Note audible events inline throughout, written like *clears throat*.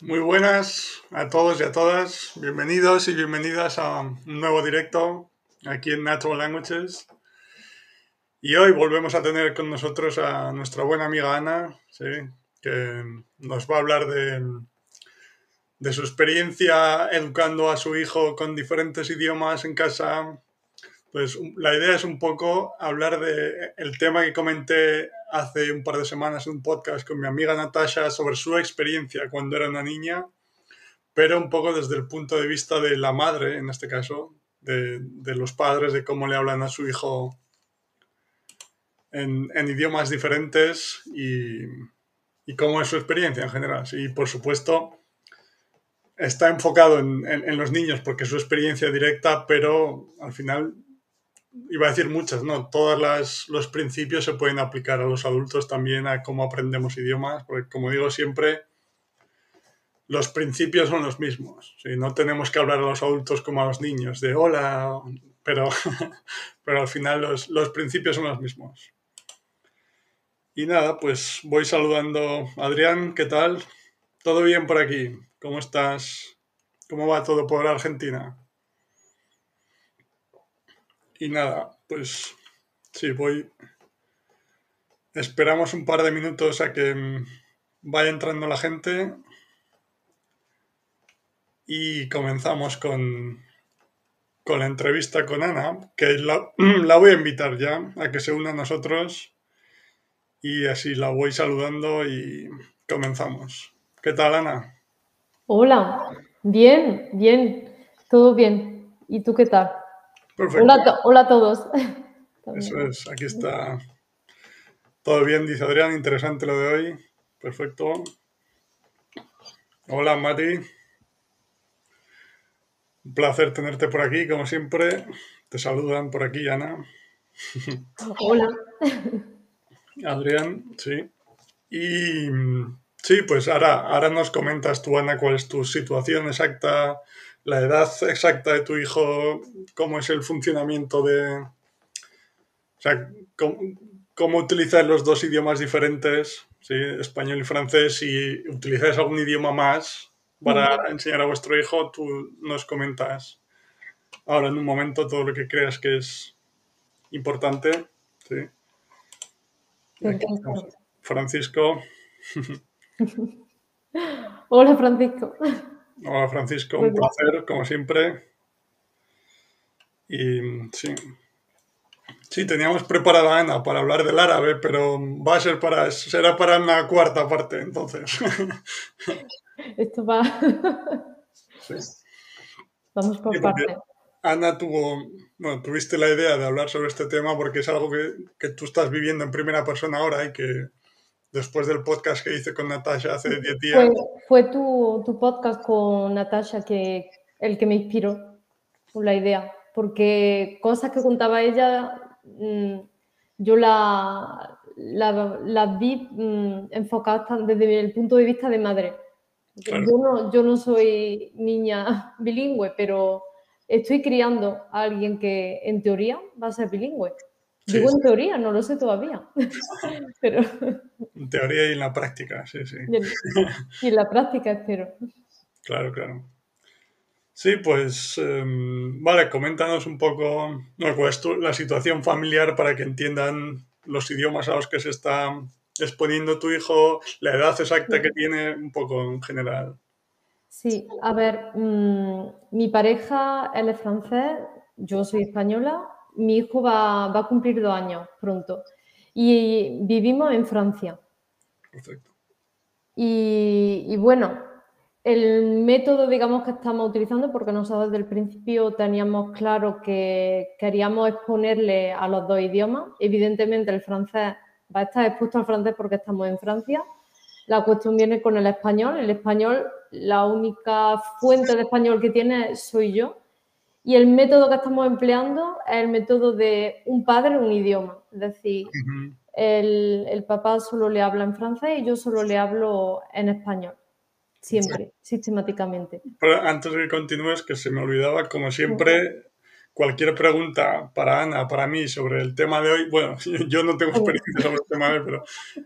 Muy buenas a todos y a todas. Bienvenidos y bienvenidas a un nuevo directo aquí en Natural Languages. Y hoy volvemos a tener con nosotros a nuestra buena amiga Ana, que nos va a hablar de, de su experiencia educando a su hijo con diferentes idiomas en casa. Pues la idea es un poco hablar de el tema que comenté hace un par de semanas un podcast con mi amiga Natasha sobre su experiencia cuando era una niña, pero un poco desde el punto de vista de la madre, en este caso, de, los padres, de cómo le hablan a su hijo en, en idiomas diferentes y, y, cómo es su experiencia en general. Y por supuesto, está enfocado en, en, en los niños porque es su experiencia directa, pero al final iba a decir muchas, ¿no? Todos los principios se pueden aplicar a los adultos también, a cómo aprendemos idiomas, porque como digo siempre, los principios son los mismos. ¿sí? No tenemos que hablar a los adultos como a los niños, de hola, pero, *laughs* pero al final los, los principios son los mismos. Y nada, pues voy saludando a Adrián, ¿qué tal? ¿Todo bien por aquí? ¿Cómo estás? ¿Cómo va todo por Argentina? Y nada, pues sí, voy. Esperamos un par de minutos a que vaya entrando la gente. Y comenzamos con, con la entrevista con Ana, que *clears throat* la, voy a invitar ya a que se una a nosotros. Y así la voy saludando y comenzamos. ¿Qué tal, Ana? Hola, bien, bien, todo bien. ¿Y tú qué tal? Perfecto. Hola, hola a todos. Eso es, aquí está. Todo bien, dice Adrián, interesante lo de hoy. Perfecto. Hola, Mati. Un placer tenerte por aquí, como siempre. Te saludan por aquí, Ana. *laughs* Hola. Adrián, sí. Y sí, pues ahora, ahora nos comentas tú, Ana, cuál es tu situación exacta, la edad exacta de tu hijo, cómo es el funcionamiento de... O sea, cómo, cómo utilizáis los dos idiomas diferentes, ¿sí? español y francés, y utilizáis algún idioma más para enseñar a vuestro hijo, tú nos comentas ahora en un momento todo lo que creas que es importante. ¿sí? Francisco. *laughs* *laughs* Hola, Francisco. Hola Francisco, un placer, como siempre. Y sí. Sí, teníamos preparada a Ana para hablar del árabe, pero va a ser para, será para una cuarta parte, entonces. *laughs* Esto va. Sí. Vamos por partes. Ana tuvo, bueno, tuviste la idea de hablar sobre este tema porque es algo que, que tú estás viviendo en primera persona ahora y que después del podcast que hice con Natasha hace 10 días, Fue, fue tu, tu podcast con Natasha que, el que me inspiró la idea, porque cosas que contaba ella, mm, yo la, la, las vi mm, enfocadas desde el punto de vista de madre. claro, Yo no, yo no soy niña bilingüe, pero estoy criando a alguien que en teoría va a ser bilingüe. Sí, Digo en teoría, no lo sé todavía, *laughs* pero en teoría y en la práctica, sí, sí, y en, la práctica espero. claro, claro. Sí, pues eh, vale, coméntanos un poco no, cuál es tu- la situación familiar para que entiendan los idiomas a los que se está exponiendo tu hijo, la edad exacta que tiene, un poco en general. Sí, a ver, mm, mi pareja, él es francés, yo soy española, mi hijo va, va a cumplir dos años pronto y vivimos en Francia. Perfecto. Y, y bueno, el método, digamos, que estamos utilizando, porque nosotros desde el principio teníamos claro que queríamos exponerle a los dos idiomas. Evidentemente, el francés va a estar expuesto al francés porque estamos en Francia. La cuestión viene con el español. El español, la única fuente de español que tiene soy yo. Y el método que estamos empleando es el método de un padre, un idioma. Es decir, el papá solo le habla en francés y yo solo le hablo en español. Siempre, sistemáticamente. Pero antes de que continúes, que se me olvidaba, como siempre, cualquier pregunta para Ana, para mí, sobre el tema de hoy, bueno, *laughs* yo no tengo experiencia sobre el tema de hoy, pero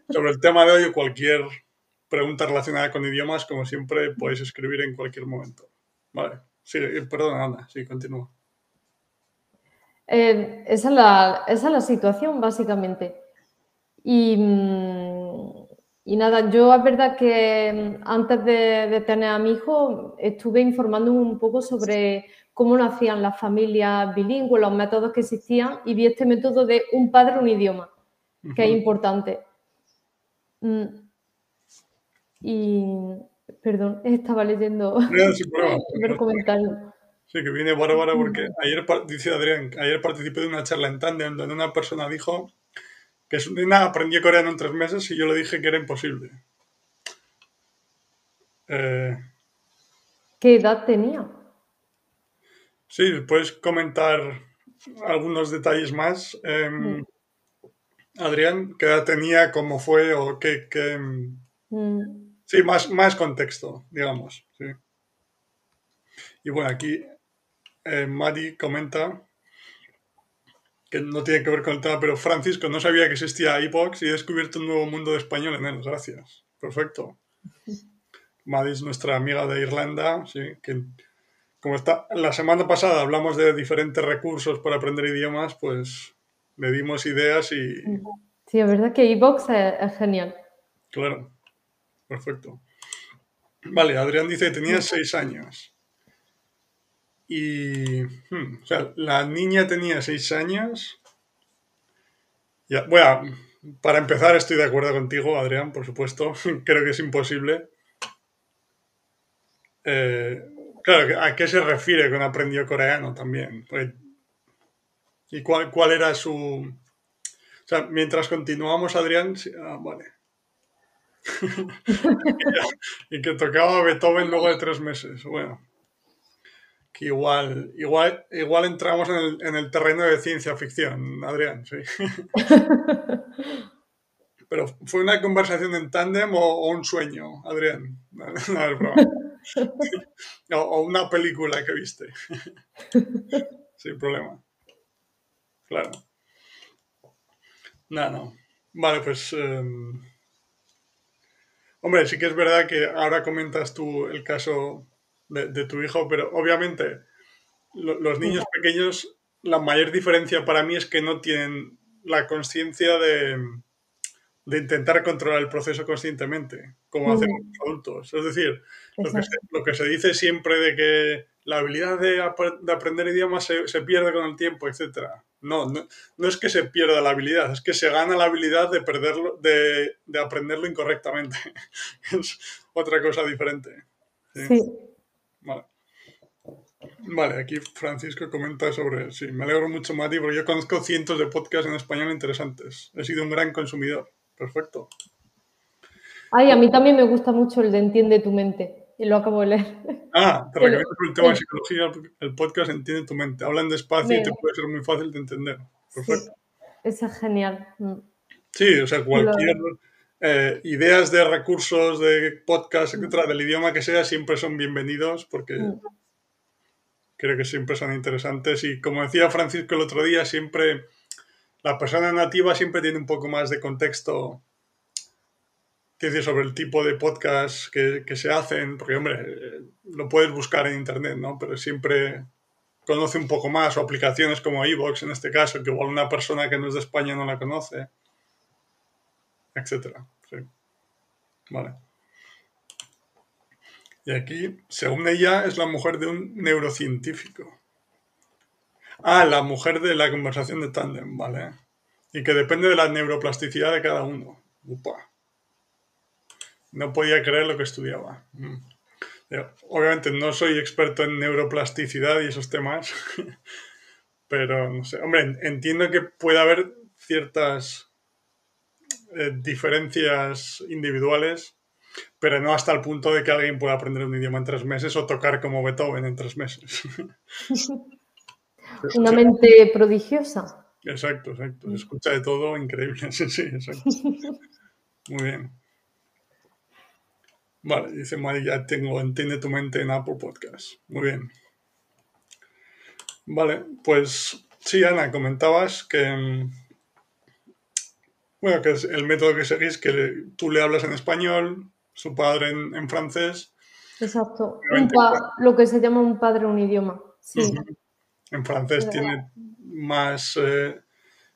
sobre el tema de hoy o cualquier pregunta relacionada con idiomas, como siempre, podéis escribir en cualquier momento. Vale. Sí, perdón, Ana, sí, continúa. Eh, esa, es la, esa, es la, situación, básicamente. Y, mm, y, nada, yo es verdad que antes de, de, tener a mi hijo estuve informando un poco sobre cómo nacían las familias bilingües, los métodos que existían y vi este método de un padre, un idioma, que es importante. Mm. Y, perdón, *laughs* estaba leyendo *laughs* el comentario. Sí, que viene bárbara porque ayer, dice Adrián, ayer participé de una charla en Tandem donde una persona dijo que su nena aprendió coreano en tres meses y yo le dije que era imposible. Eh, ¿Qué edad tenía? Sí, puedes comentar algunos detalles más. Em. Adrián, ¿qué edad tenía? ¿Cómo fue? ¿O qué? Mm. Sí, más, más contexto, digamos. Sí. Y bueno, aquí eh, Madi comenta que no tiene que ver con el tema, pero Francisco no sabía que existía iBox y he descubierto un nuevo mundo de español en él. Gracias. Perfecto. Madi es nuestra amiga de Irlanda, sí, que como está, la semana pasada hablamos de diferentes recursos para aprender idiomas, pues le dimos ideas y... Sí, es verdad que iBox es, genial. Claro, perfecto. Vale, Adrián dice que tenía seis años. Y, hmm, o sea, la niña tenía seis años. Ya, bueno, para empezar estoy de acuerdo contigo, Adrián, por supuesto. *laughs* Creo que es imposible. Eh, claro, ¿a qué se refiere con aprendió coreano también? ¿Y cuál, cuál, era su...? O sea, mientras continuamos, Adrián... Ah, vale. *laughs* y que tocaba Beethoven luego de tres meses. Bueno igual, igual, igual entramos en el, terreno de ciencia ficción, Adrián, sí. *laughs* Pero ¿fue una conversación en tándem o, un sueño, Adrián? No, *laughs* o, una película que viste. Sin problema. Claro. No, no. Vale, pues... Em, hombre, sí que es verdad que ahora comentas tú el caso de, tu hijo, pero obviamente los niños pequeños, la mayor diferencia para mí es que no tienen la conciencia de, de, intentar controlar el proceso conscientemente, como hacemos los adultos. Es decir, lo que, se, dice siempre de que la habilidad de, aprender idiomas se, pierde con el tiempo, etc. No, no, no, es que se pierda la habilidad, es que se gana la habilidad de perderlo, de, de aprenderlo incorrectamente. *laughs* es otra cosa diferente. sí. Vale. Vale, aquí Francisco comenta sobre. Sí, me alegro mucho, Mati, porque yo conozco cientos de podcasts en español interesantes. He sido un gran consumidor. Perfecto. Ay, a mí también me gusta mucho el de Entiende tu mente. Y lo acabo de leer. Ah, *laughs* te recomiendo el, el tema de psicología, el podcast Entiende tu mente. Hablan despacio y te puede ser muy fácil de entender. Perfecto. Sí, es genial. Mm. Sí, o sea, cualquier. Eh, ideas de recursos, de podcast, etcétera, del idioma que sea, siempre son bienvenidos porque mm. creo que siempre son interesantes. Y como decía Francisco el otro día, siempre la persona nativa siempre tiene un poco más de contexto decir, sobre el tipo de podcast que, que, se hacen, porque, hombre, lo puedes buscar en internet, ¿no? Pero siempre conoce un poco más, o aplicaciones como Evox en este caso, que igual una persona que no es de España no la conoce etcétera. Vale. Y aquí, según ella, es la mujer de un neurocientífico. Ah, la mujer de la conversación de tándem, vale. Y que depende de la neuroplasticidad de cada uno. Upa. No podía creer lo que estudiaba. Mm. Obviamente no soy experto en neuroplasticidad y esos temas, *laughs* pero no sé. Hombre, entiendo que puede haber ciertas eh, diferencias individuales, pero no hasta el punto de que alguien pueda aprender un idioma en tres meses o tocar como Beethoven en tres meses. *laughs* Una mente prodigiosa. Exacto, exacto. Se escucha de todo, increíble. *laughs* Sí, sí, exacto. Muy bien. Vale, dice Mari, ya tengo Entiende tu mente en Apple Podcast. Muy bien. Vale, pues sí, Ana, comentabas que mm, bueno, que es el método que seguís, que tú le hablas en español, su padre en, francés. Exacto. lo que se llama un padre un idioma. Sí. En francés tiene más. Eh,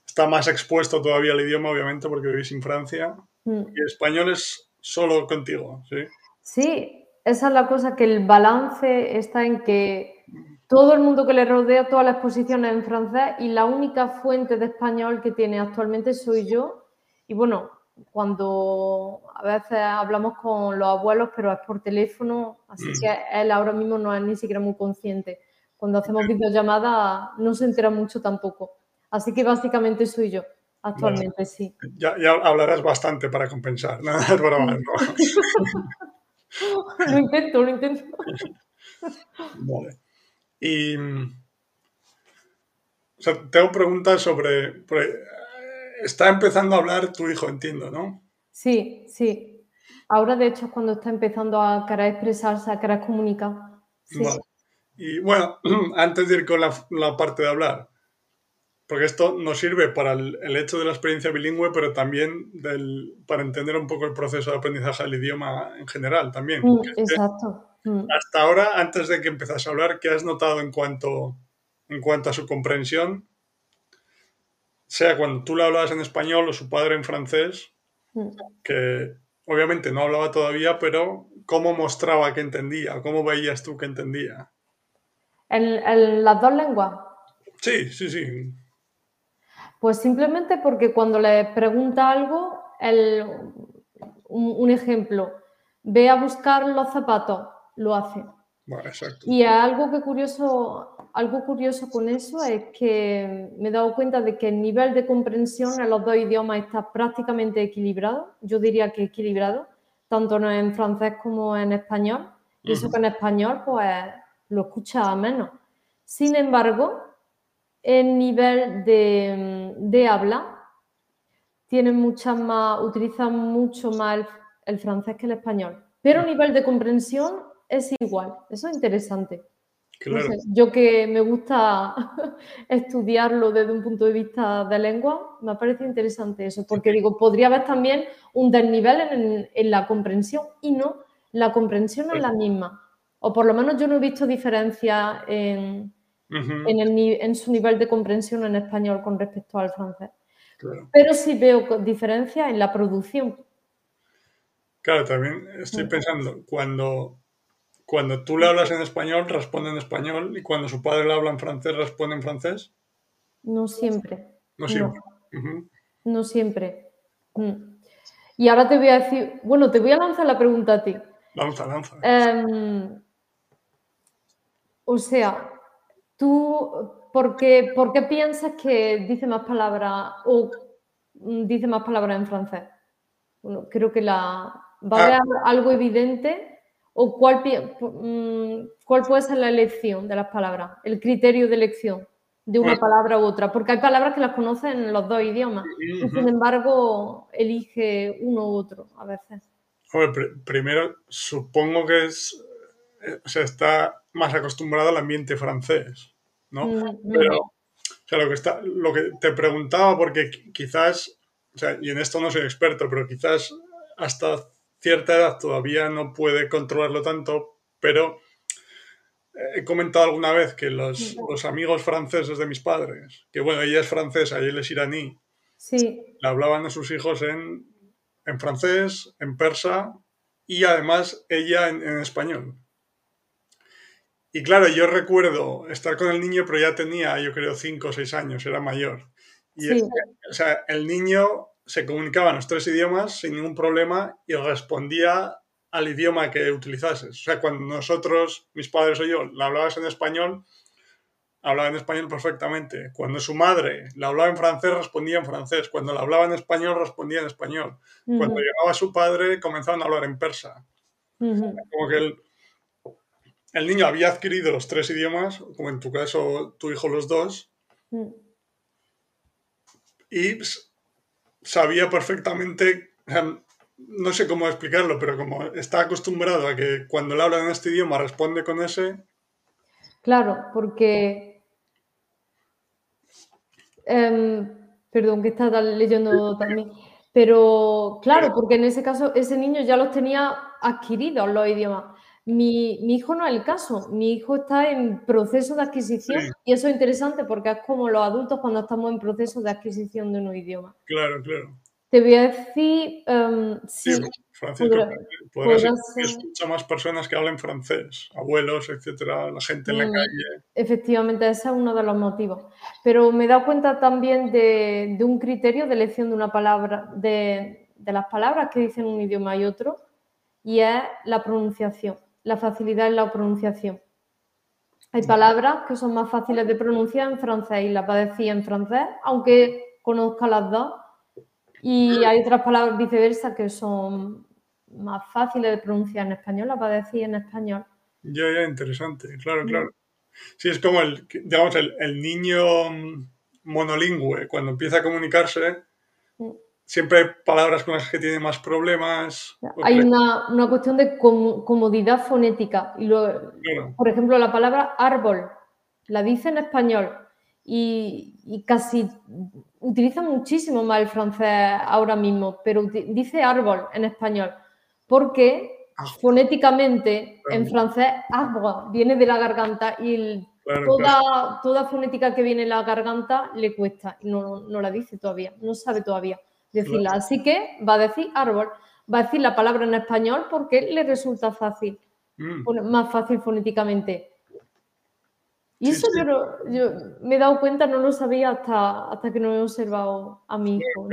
está más expuesto todavía al idioma, obviamente, porque vivís en Francia. Mm. Y español es solo contigo, ¿sí? Sí, esa es la cosa, que el balance está en que todo el mundo que le rodea, todas las exposiciones en francés y la única fuente de español que tiene actualmente soy yo. Y bueno, cuando a veces hablamos con los abuelos, pero es por teléfono, así mm. que él ahora mismo no es ni siquiera muy consciente. Cuando hacemos videollamadas no se entera mucho tampoco. Así que básicamente soy yo, actualmente, sí. Ya, hablarás bastante para compensar, ¿no? *laughs* Es broma, *laughs* lo intento, lo intento. Vale. Y. O sea, tengo preguntas sobre. Está empezando a hablar tu hijo, entiendo, ¿no? Sí, sí. Ahora, de hecho, es cuando está empezando a querer expresarse, a querer comunicar. Vale. Y bueno, *clears throat* antes de ir con la, la parte de hablar, porque esto nos sirve para el, hecho de la experiencia bilingüe, pero también del, para entender un poco el proceso de aprendizaje del idioma en general también. Mm, exacto. Mm. Hasta ahora, antes de que empezase a hablar, ¿qué has notado en cuanto, en cuanto a su comprensión? Sea cuando tú le hablabas en español o su padre en francés, mm. que obviamente no hablaba todavía, pero ¿cómo mostraba que entendía? ¿Cómo veías tú que entendía? ¿En, las dos lenguas? Sí, sí, sí. Pues simplemente porque cuando le pregunta algo, un, ejemplo, ve a buscar los zapatos, lo hace. Y algo que curioso, algo curioso con eso es que me he dado cuenta de que el nivel de comprensión en los dos idiomas está prácticamente equilibrado. Yo diría que equilibrado, tanto en francés como en español. Y eso que en español, pues lo escucha menos. Sin embargo, el nivel de, habla tienen muchas más, utilizan mucho más el, francés que el español. Pero el nivel de comprensión es igual. Eso es interesante. yo que me gusta *laughs* estudiarlo desde un punto de vista de lengua, me parece interesante eso, porque digo, podría haber también un desnivel en, en la comprensión y no, la comprensión es la misma. O por lo menos yo no he visto diferencia en, en, su nivel de comprensión en español con respecto al francés. Pero sí veo diferencia en la producción. Claro, también estoy pensando, cuando, cuando tú le hablas en español, responde en español, y cuando su padre le habla en francés, responde en francés. No siempre. No siempre. No, siempre. Mm. Y ahora te voy a decir, bueno, te voy a lanzar la pregunta a ti. Lanza, lanza. Em, o sea, ¿Tú por qué, piensas que dice más palabras o dice más palabras en francés? Bueno, creo que la va a haber ah. algo evidente o cuál, mm, cuál puede ser la elección de las palabras, el criterio de elección de una palabra u otra, porque hay palabras que las conocen en los dos idiomas y sin embargo elige uno u otro a veces. primero supongo que es, eh, o sea, está más acostumbrado al ambiente francés. ¿No? Mm, Pero, o sea, lo que, está, lo que te preguntaba, porque quizás, o sea, y en esto no soy experto, pero quizás hasta cierta edad todavía no puede controlarlo tanto, pero he comentado alguna vez que los, los amigos franceses de mis padres, que bueno, ella es francesa y él es iraní, sí. le hablaban a sus hijos en, en francés, en persa y además ella en español. Y claro, yo recuerdo estar con el niño, pero ya tenía, yo creo, cinco o seis años, era mayor. Y el, o sea, el niño se comunicaba en los tres idiomas sin ningún problema y respondía al idioma que utilizases. O sea, cuando nosotros, mis padres o yo, le hablabas en español, hablaba en español perfectamente. Cuando su madre le hablaba en francés, respondía en francés. Cuando le hablaba en español, respondía en español. Cuando llegaba su padre, comenzaban a hablar en persa. Como que el, el niño había adquirido los tres idiomas, como en tu caso tu hijo los dos, mm. y sabía perfectamente, no sé cómo explicarlo, pero como está acostumbrado a que cuando le hablan en este idioma responde con ese. Claro, porque... Em, perdón, que estaba leyendo también. Pero claro, porque en ese caso ese niño ya los tenía adquiridos los idiomas. Mi, hijo no es el caso, mi hijo está en proceso de adquisición y eso es interesante porque es como los adultos cuando estamos en proceso de adquisición de un idioma. Claro, claro. Te voy a decir, um, sí, escucha más personas que hablen francés, abuelos, etcétera, la gente en la mm, calle. Efectivamente, ese es uno de los motivos. Pero me he dado cuenta también de, un criterio de elección de una palabra, de, de las palabras que dicen un idioma y otro, y es la pronunciación, la facilidad en la pronunciación. Hay palabras que son más fáciles de pronunciar en francés y las va a decir en francés, aunque conozca las dos y hay otras palabras viceversa que son más fáciles de pronunciar en español, las va a decir en español. Ya, ya, interesante, claro, claro. Sí, es como el, digamos, el, niño monolingüe, cuando empieza a comunicarse, siempre hay palabras con las que tiene más problemas. Hay una, una cuestión de comodidad fonética. Y Por ejemplo, la palabra árbol, la dice en español. Y, y casi utiliza muchísimo más el francés ahora mismo, pero dice árbol en español, porque ah. fonéticamente en francés agua viene de la garganta y toda, toda fonética que viene de la garganta le cuesta, no, no la dice todavía, no sabe todavía decirla. Así que va a decir árbol, va a decir la palabra en español porque le resulta fácil, mm. más fácil fonéticamente. Y eso Yo, me he dado cuenta, no lo sabía hasta, hasta que no he observado a mi hijo.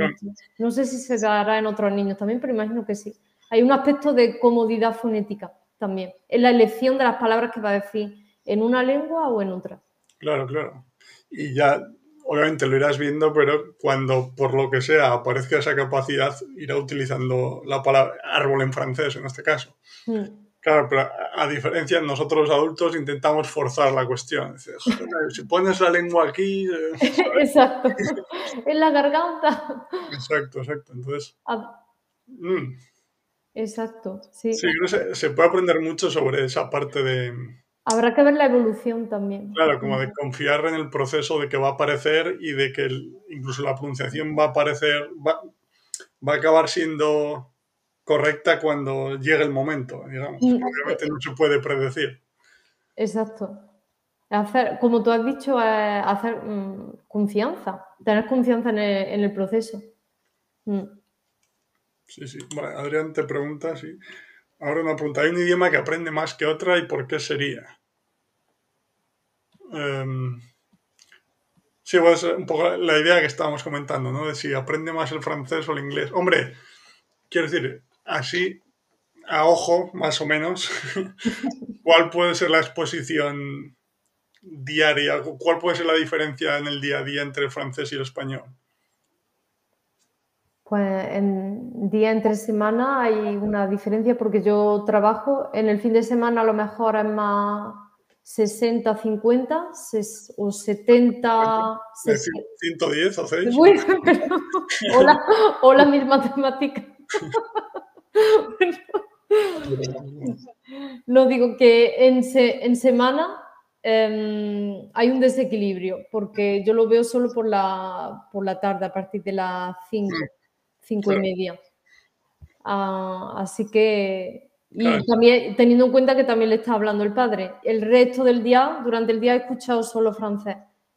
No, sé si se dará en otros niños también, pero imagino que sí. Hay un aspecto de comodidad fonética también, en la elección de las palabras que va a decir en una lengua o en otra. Claro, claro. Y ya, obviamente lo irás viendo, pero cuando por lo que sea aparezca esa capacidad, irá utilizando la palabra árbol en francés en este caso. Mm. Claro, pero a, diferencia, nosotros los adultos intentamos forzar la cuestión. si pones la lengua aquí... Eh, *laughs* exacto, en la garganta. Exacto, exacto. Entonces... Mm. Exacto, sí. Sí, creo que se, puede aprender mucho sobre esa parte de... Habrá que ver la evolución también. Claro, como de confiar en el proceso de que va a aparecer y de que incluso la pronunciación va a aparecer, va, va a acabar siendo correcta cuando llegue el momento, digamos. Mm. Obviamente no se puede predecir. Exacto. Hacer, como tú has dicho, hacer mm, confianza, tener confianza en el, proceso. Mm. Sí, sí. Adrián te pregunta, sí. Ahora una pregunta. ¿Hay un idioma que aprende más que otra y por qué sería? Em, sí, pues un poco la idea que estábamos comentando, ¿no? De si aprende más el francés o el inglés. Hombre, quiero decir, así, a ojo, más o menos, *laughs* cuál puede ser la exposición diaria, cuál puede ser la diferencia en el día a día entre el francés y el español. Pues en día entre semana hay una diferencia porque yo trabajo, en el fin de semana a lo mejor es más 60, 50 o 70, 110 *laughs* o 6. *laughs* hola, hola mis matemáticas. *laughs* no digo que en, en semana em, hay un desequilibrio, porque yo lo veo solo por la, por la tarde, a partir de las 5, 5 y media. Ah, así que, y también teniendo en cuenta que también le está hablando el padre, el resto del día, durante el día he escuchado solo francés.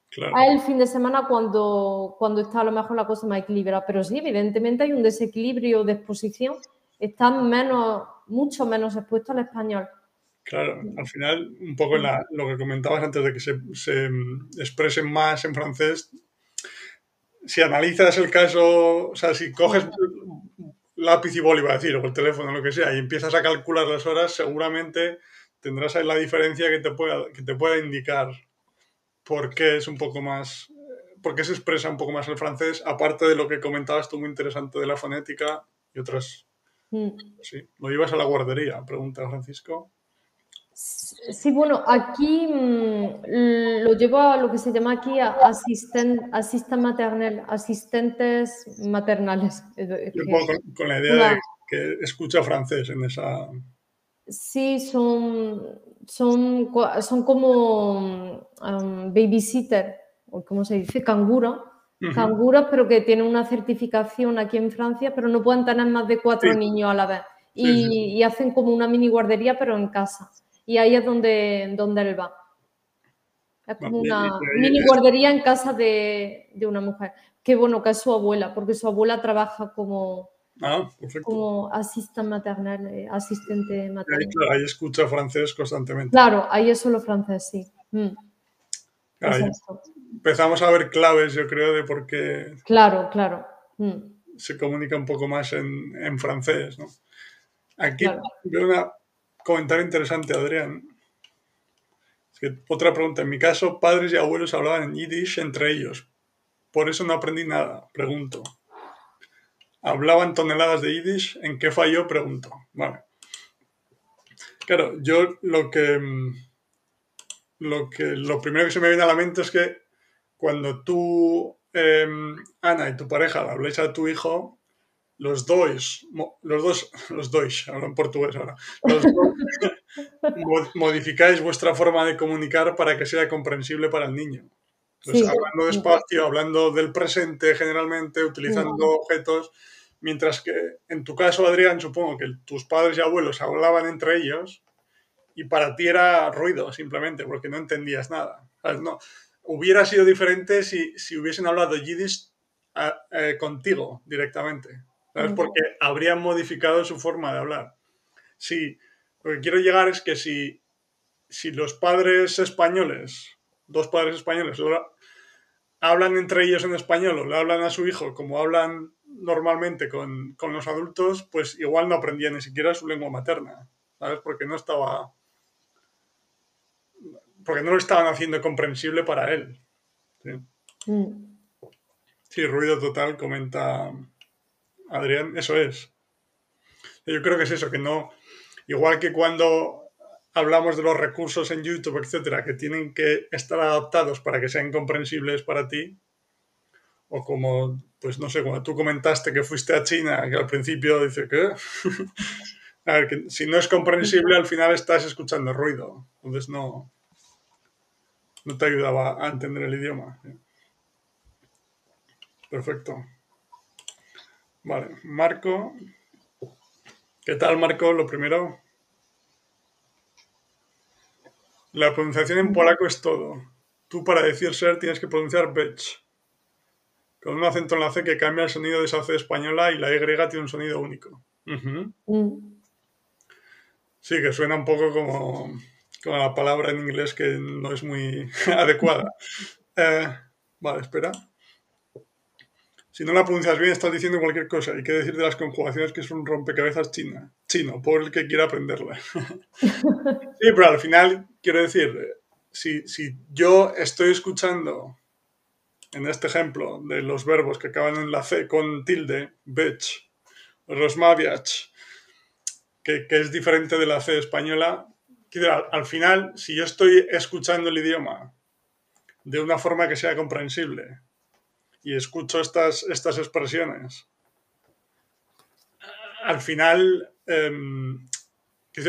Claro. el fin de semana cuando, cuando está a lo mejor la cosa más equilibrada, pero sí, evidentemente hay un desequilibrio de exposición están menos, mucho menos expuestos al español. Claro, al final, un poco lo que comentabas antes de que se, se, expresen más en francés, si analizas el caso, o sea, si coges lápiz y boli, va a decir, o el teléfono, lo que sea, y empiezas a calcular las horas, seguramente tendrás ahí la diferencia que te pueda, que te pueda indicar por qué es un poco más, por qué se expresa un poco más el francés, aparte de lo que comentabas tú muy interesante de la fonética y otras Mm. Sí, ¿lo llevas a la guardería? Pregunta Francisco. Sí, bueno, aquí mm, lo llevo a lo que se llama aquí asisten, maternal, asistentes maternales. Yo con, la idea de que escucha francés en esa... Sí, son, son, son como um, babysitter, o como se dice, canguro, canguros, pero que tienen una certificación aquí en Francia, pero no pueden tener más de cuatro niños a la vez. Y, hacen como una mini guardería, pero en casa. Y ahí es donde, donde él va. Es como una mini guardería en casa de, una mujer. Qué bueno, que es su abuela, porque su abuela trabaja como, ah, como asistente maternal, eh, asistente maternal. Ahí, escucha francés constantemente. Claro, ahí es solo francés, sí. Mm. empezamos a ver claves, yo creo, de por qué. Claro, claro. Mm. Se comunica un poco más en, en francés, ¿no? Aquí veo un comentario interesante, Adrián. otra pregunta. En mi caso, padres y abuelos hablaban en yiddish entre ellos. Por eso no aprendí nada. Pregunto. ¿Hablaban toneladas de yiddish? ¿En qué falló? Pregunto. Vale. Claro, yo lo que, lo que. Lo primero que se me viene a la mente es que cuando tú, em, Ana, y tu pareja le habléis a tu hijo, los dois, los dos, los dois, hablo en portugués ahora, los *laughs* modificáis vuestra forma de comunicar para que sea comprensible para el niño. Entonces, hablando despacio, hablando del presente generalmente, utilizando objetos, mientras que en tu caso, Adrián, supongo que tus padres y abuelos hablaban entre ellos y para ti era ruido simplemente porque no entendías nada. No, hubiera sido diferente si, si hubiesen hablado yiddish ah, eh, contigo directamente. ¿Sabes? Porque habrían modificado su forma de hablar. Sí, lo que quiero llegar es que si, si los padres españoles, dos padres españoles, hablan entre ellos en español o le hablan a su hijo como hablan normalmente con, con, los adultos, pues igual no aprendía ni siquiera su lengua materna, ¿sabes? Porque no estaba... Porque no lo estaban haciendo comprensible para él. Sí, mm. sí ruido total, comenta Adrián, eso es. Yo creo que es eso, que no, igual que cuando hablamos de los recursos en YouTube, etcétera, que tienen que estar adaptados para que sean comprensibles para ti, o como, pues no sé, cuando tú comentaste que fuiste a China, que al principio dice que... *laughs* a ver, que si no es comprensible, al final estás escuchando ruido, entonces no, no te ayudaba a entender el idioma. Perfecto. Vale, Marco. ¿Qué tal, Marco? Lo primero. La pronunciación en polaco es todo. Tú para decir ser tienes que pronunciar bech. Con un acento en la C que cambia el sonido de esa C española y la Y tiene un sonido único. Mm. Sí, que suena un poco como, como, la palabra en inglés que no es muy *laughs* adecuada. Eh, vale, espera. Si no la pronuncias bien, estás diciendo cualquier cosa. Hay que decir de las conjugaciones que es un rompecabezas china, chino, por el que quiera aprenderla. *laughs* sí, pero al final, quiero decir, si, yo estoy escuchando, en este ejemplo, de los verbos que acaban en la C con tilde, bitch, rosmaviach, que, que es diferente de la C española, al, al final, si yo estoy escuchando el idioma de una forma que sea comprensible, y escucho estas, estas expresiones, al final, em,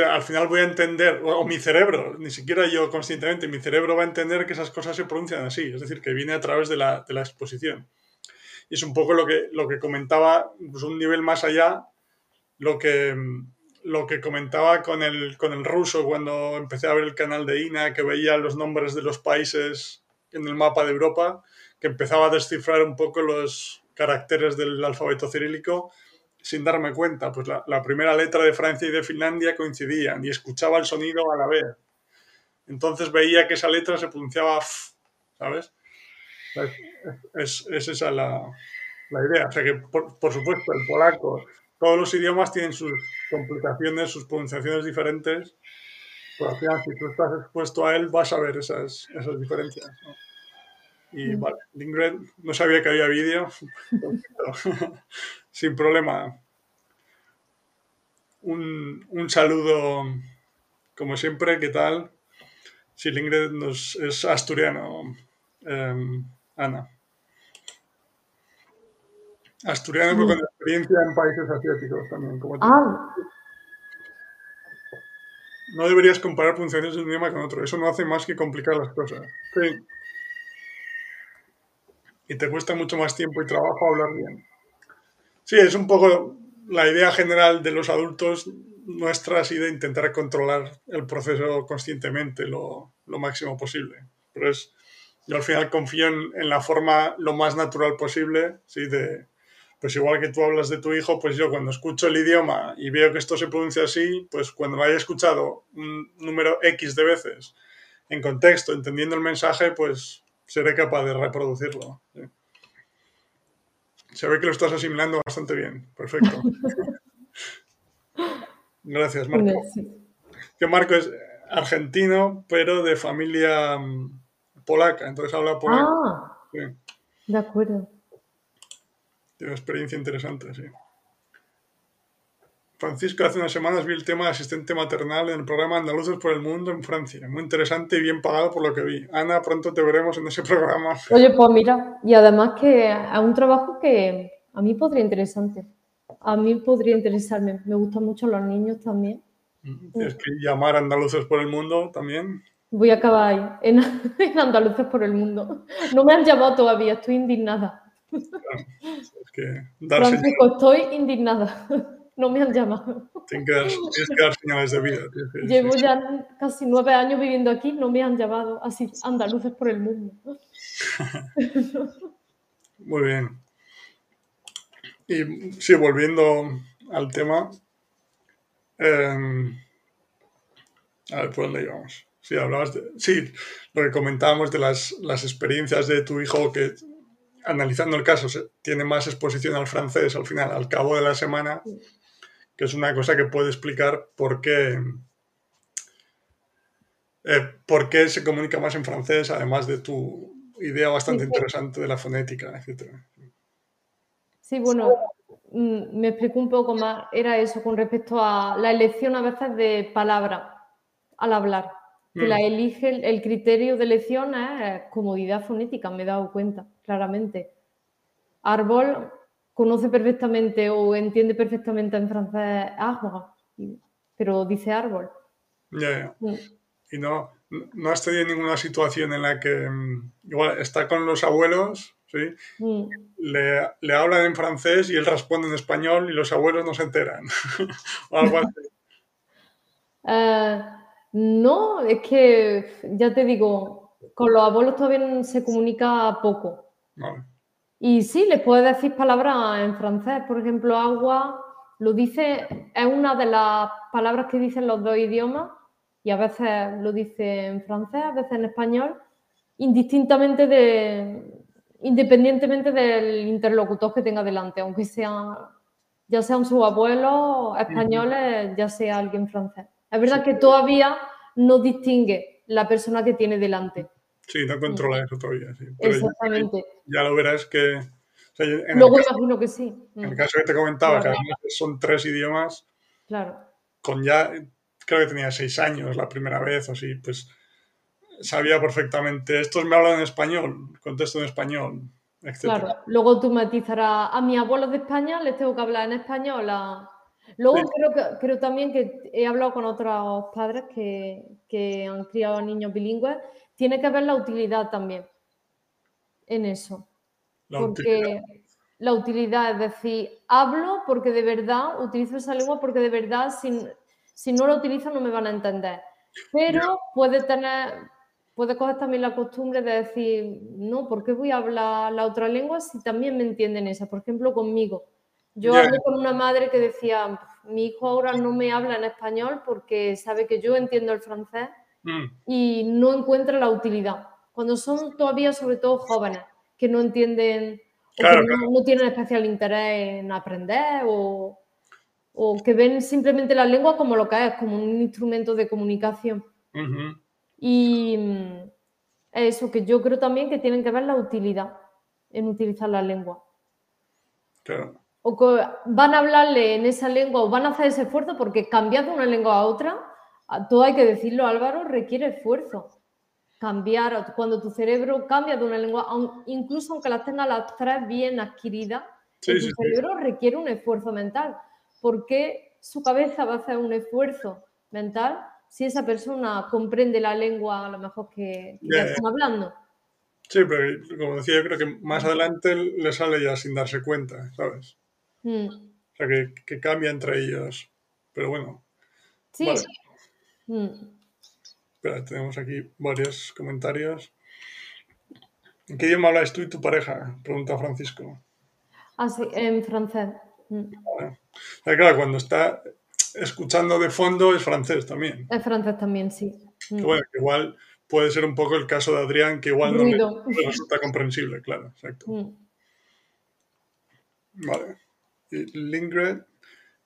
al final voy a entender, o, mi cerebro, ni siquiera yo conscientemente, mi cerebro va a entender que esas cosas se pronuncian así, es decir, que viene a través de la, de la exposición. Y es un poco lo que, lo que comentaba, pues un nivel más allá, lo que, lo que comentaba con el, con el ruso cuando empecé a ver el canal de INA, que veía los nombres de los países en el mapa de Europa que empezaba a descifrar un poco los caracteres del alfabeto cirílico sin darme cuenta. Pues la, primera letra de Francia y de Finlandia coincidían y escuchaba el sonido a la vez. Entonces veía que esa letra se pronunciaba F, ¿sabes? Es, esa la, idea. O sea que, por, por, supuesto, el polaco, todos los idiomas tienen sus complicaciones, sus pronunciaciones diferentes. Pero al final, si tú estás expuesto a él, vas a ver esas, esas diferencias. ¿no? Y vale, Lingred no sabía que había vídeo. *laughs* Sin problema. Un, un, saludo, como siempre, ¿qué tal? Si Lingred nos, es asturiano, em, Ana. Asturiano, pero con experiencia en países asiáticos también. Como ah. No deberías comparar funciones de un idioma con otro. Eso no hace más que complicar las cosas. Sí. Y te cuesta mucho más tiempo y trabajo hablar bien. Sí, es un poco la idea general de los adultos nuestra ha sido intentar controlar el proceso conscientemente lo, lo máximo posible. Pero es, yo al final confío en, en, la forma lo más natural posible, ¿sí? De, pues igual que tú hablas de tu hijo, pues yo cuando escucho el idioma y veo que esto se pronuncia así, pues cuando lo haya escuchado un número X de veces en contexto, entendiendo el mensaje, pues seré capaz de reproducirlo. Se ve que lo estás asimilando bastante bien. Perfecto. *laughs* Gracias, Marco. Que Marco es argentino, pero de familia mm, polaca, entonces habla polaco. Ah, sí. de acuerdo. Tiene una experiencia interesante, sí. Francisco, hace unas semanas vi el tema de asistente maternal en el programa Andaluces por el Mundo en Francia. Muy interesante y bien pagado por lo que vi. Ana, pronto te veremos en ese programa. Oye, pues mira, y además que es un trabajo que a mí podría interesante. A mí podría interesarme. Me gustan mucho los niños también. Tienes que llamar a Andaluces por el Mundo también. Voy a acabar ahí, en, *laughs* en Andaluces por el Mundo. No me han llamado todavía, estoy indignada. Claro, es que Francisco, estoy indignada. No me han llamado. Tienes que dar, tienes que dar señales de vida. Que, Llevo sí. ya casi nueve años viviendo aquí, no me han llamado así andaluces por el mundo. *laughs* Muy bien. Y sí, volviendo al tema. Eh, a ver, ¿por dónde íbamos? Sí, hablabas de. Sí, lo que comentábamos de las, las experiencias de tu hijo que analizando el caso, se, tiene más exposición al francés al final, al cabo de la semana, que es una cosa que puede explicar por qué, eh, por qué se comunica más en francés, además de tu idea bastante interesante de la fonética, etc. Sí, bueno, mm, me explico un poco más, era eso con respecto a la elección a veces de palabra al hablar. Que mm. la elige, el, el criterio de elección es comodidad fonética, me he dado cuenta claramente. Árbol conoce perfectamente o entiende perfectamente en francés arbre, pero dice árbol. Ya, ya. Mm. Y no, no has tenido ninguna situación en la que mm, igual está con los abuelos, ¿sí? Mm. Le, le, hablan en francés y él responde en español y los abuelos no se enteran. *laughs* o algo así. Uh, *laughs* no, es que ya te digo, con los abuelos todavía se comunica poco. Vale. Y sí, les puedes decir palabras en francés. Por ejemplo, agua lo dice, es una de las palabras que dicen los dos idiomas y a veces lo dice en francés, a veces en español, indistintamente de, independientemente del interlocutor que tenga delante, aunque sea, ya sean sus abuelos españoles, ya sea alguien francés. Es verdad que todavía no distingue la persona que tiene delante. Sí, no controla Mm. eso todavía. Sí. Pero Exactamente. Ya, ya lo verás que. o sea, en, Luego caso, imagino que sí. en el caso que te comentaba, Claro. que además son tres idiomas, Claro. con ya. Creo que tenía seis años la primera vez o así, pues sabía perfectamente. Estos me hablan en español, contesto en español, etc. Claro, luego tú matizarás a mis abuelos de España, les tengo que hablar en español. a- Luego Sí. creo, que, creo también que he hablado con otros padres que, que han criado a niños bilingües, tiene que haber la utilidad también en eso. La porque utilidad. la utilidad es decir, hablo porque de verdad, utilizo esa lengua porque de verdad, si, si no la utilizo no me van a entender. Pero puede tener, puede coger también la costumbre de decir, no, ¿por qué voy a hablar la otra lengua si también me entienden esa? Por ejemplo, conmigo. Yo Ya. hablé con una madre que decía, mi hijo ahora no me habla en español porque sabe que yo entiendo el francés Mm, y no encuentra la utilidad. Cuando son todavía, sobre todo, jóvenes, que no entienden o Claro, que no, no tienen especial interés en aprender o, o que ven simplemente la lengua como lo que es, como un instrumento de comunicación. ujú. Y mm, eso, que yo creo también que tienen que ver la utilidad en utilizar la lengua. Claro. O que van a hablarle en esa lengua o van a hacer ese esfuerzo porque cambiar de una lengua a otra, todo hay que decirlo, Álvaro, requiere esfuerzo. Cambiar, cuando tu cerebro cambia de una lengua, incluso aunque las tenga las tres bien adquiridas, Sí, tu sí, sí. cerebro requiere un esfuerzo mental. porque su cabeza va a hacer un esfuerzo mental si esa persona comprende la lengua a lo mejor que, que ya. están hablando? Sí, pero como decía, yo creo que más adelante le sale ya sin darse cuenta, ¿sabes? Mm. O sea, que, que cambia entre ellos. Pero bueno. Sí. Vale. Mm. Espera, tenemos aquí varios comentarios. ¿En qué idioma hablas tú y tu pareja? Pregunta Francisco. Ah, sí, en francés. Mm. Vale. Claro, cuando está escuchando de fondo es francés también. En francés también, sí. Mm. Que bueno, igual puede ser un poco el caso de Adrián, que igual no le, resulta comprensible, claro, exacto. Mm. Vale. Y Lingred,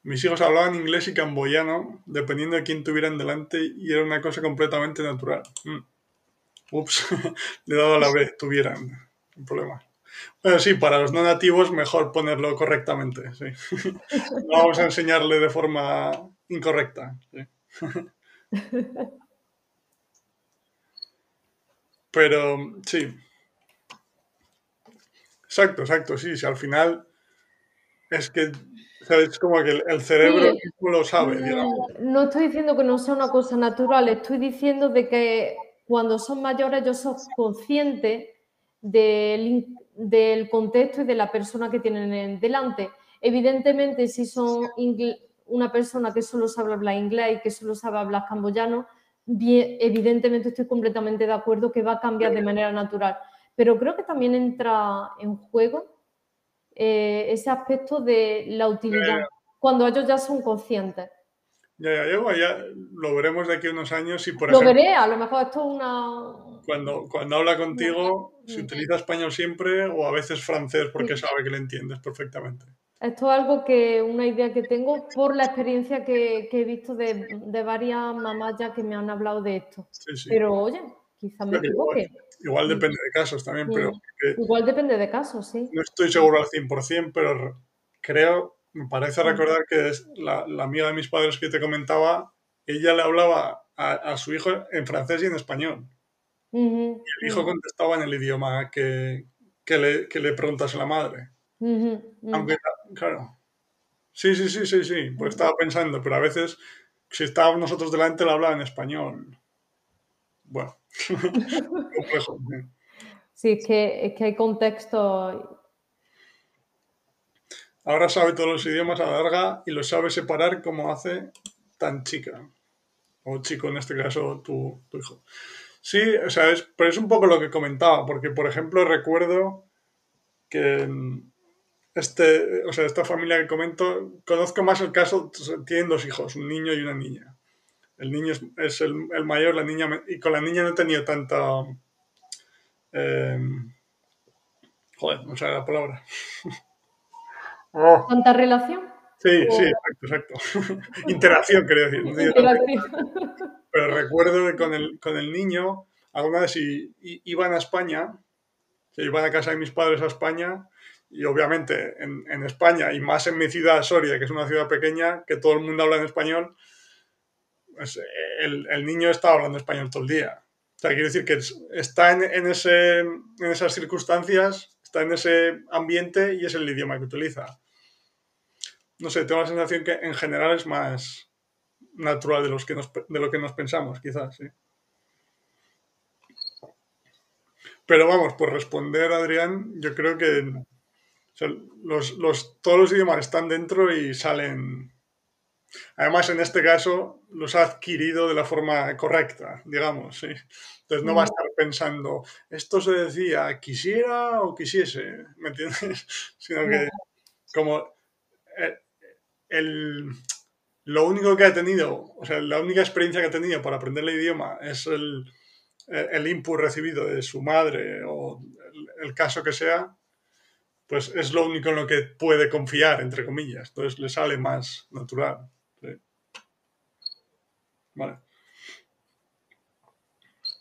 mis hijos hablaban inglés y camboyano, dependiendo de quién tuvieran delante, y era una cosa completamente natural. Mm. Ups, *laughs* le he dado a la B, tuvieran. Un problema. Bueno, sí, para los no nativos mejor ponerlo correctamente, sí. *laughs* No vamos a enseñarle de forma incorrecta. sí. *laughs* Pero sí. Exacto, exacto, sí, sí, al final es que es como que el, cerebro Sí. lo sabe, digamos. No, no estoy diciendo que no sea una cosa natural, estoy diciendo de que cuando son mayores ellos son conscientes del, del contexto y de la persona que tienen en- delante. Evidentemente, si son una persona que solo sabe hablar inglés y que solo sabe hablar camboyano, bien- evidentemente estoy completamente de acuerdo que va a cambiar de manera natural. Pero creo que también entra en juego eh, ese aspecto de la utilidad, cuando ellos ya son conscientes. Ya, ya, ya, ya lo veremos de aquí a unos años y, por Lo ejemplo, veré, a lo mejor esto es una... cuando, cuando habla contigo, si Mm. utiliza español siempre o a veces francés porque sabe que le entiendes perfectamente. Esto es algo que, una idea que tengo por la experiencia que, que he visto de, de varias mamás ya que me han hablado de esto. Sí, sí. Pero oye, quizás me Creo que igual, depende de casos también, pero Igual depende de casos, sí. no estoy seguro al 100%, pero re- creo, me parece recordar que es la, la amiga de mis padres que te comentaba, ella le hablaba a, a su hijo en francés y en español. Ujú, El hijo contestaba en el idioma que, que, le, que le preguntase la madre. Aunque, claro. Sí, sí, sí, sí, sí. Pues estaba pensando, pero a veces, si estábamos nosotros delante, le hablaba en español. Bueno. Sí, es que, es que hay contextos. Ahora sabe todos los idiomas a la larga y los sabe separar como hace tan chica. O chico, en este caso, tu, tu hijo. Sí, o sea, es, pero es un poco lo que comentaba, porque, por ejemplo, recuerdo que mm, este, o sea, esta familia que comento, conozco más el caso, tienen dos hijos, un niño y una niña. El niño es, es el, el mayor, la niña, y con la niña no he tenido tanta... eh, joder, no sé la palabra. *laughs* Oh. ¿Tanta relación? Sí, O- sí, exacto, exacto. *laughs* Interacción, quería decir. *laughs* Interacción. Pero recuerdo que con el, con el niño, alguna vez i- i- iban a España, se iban a casa de mis padres a España, y obviamente en, en España, y más en mi ciudad, Soria, que es una ciudad pequeña, que todo el mundo habla en español, pues el, el niño estaba hablando español todo el día. O sea, quiero decir que es- está en, en ese, en esas circunstancias, está en ese ambiente y es el idioma que utiliza. No sé, tengo la sensación que en general es más natural de, los que de lo que nos pensamos, quizás, sí. Pero vamos, por responder, Adrián, yo creo que los, los, todos los idiomas están dentro y salen. Además, en este caso, los ha adquirido de la forma correcta, digamos, sí. Entonces no va a estar pensando, esto se decía, quisiera o quisiese, ¿me entiendes? *laughs* Sino que como eh, el, lo único que ha tenido, o sea, la única experiencia que ha tenido para aprender el idioma es el, el input recibido de su madre o el, el, caso que sea, pues es lo único en lo que puede confiar, entre comillas. Entonces le sale más natural. Vale.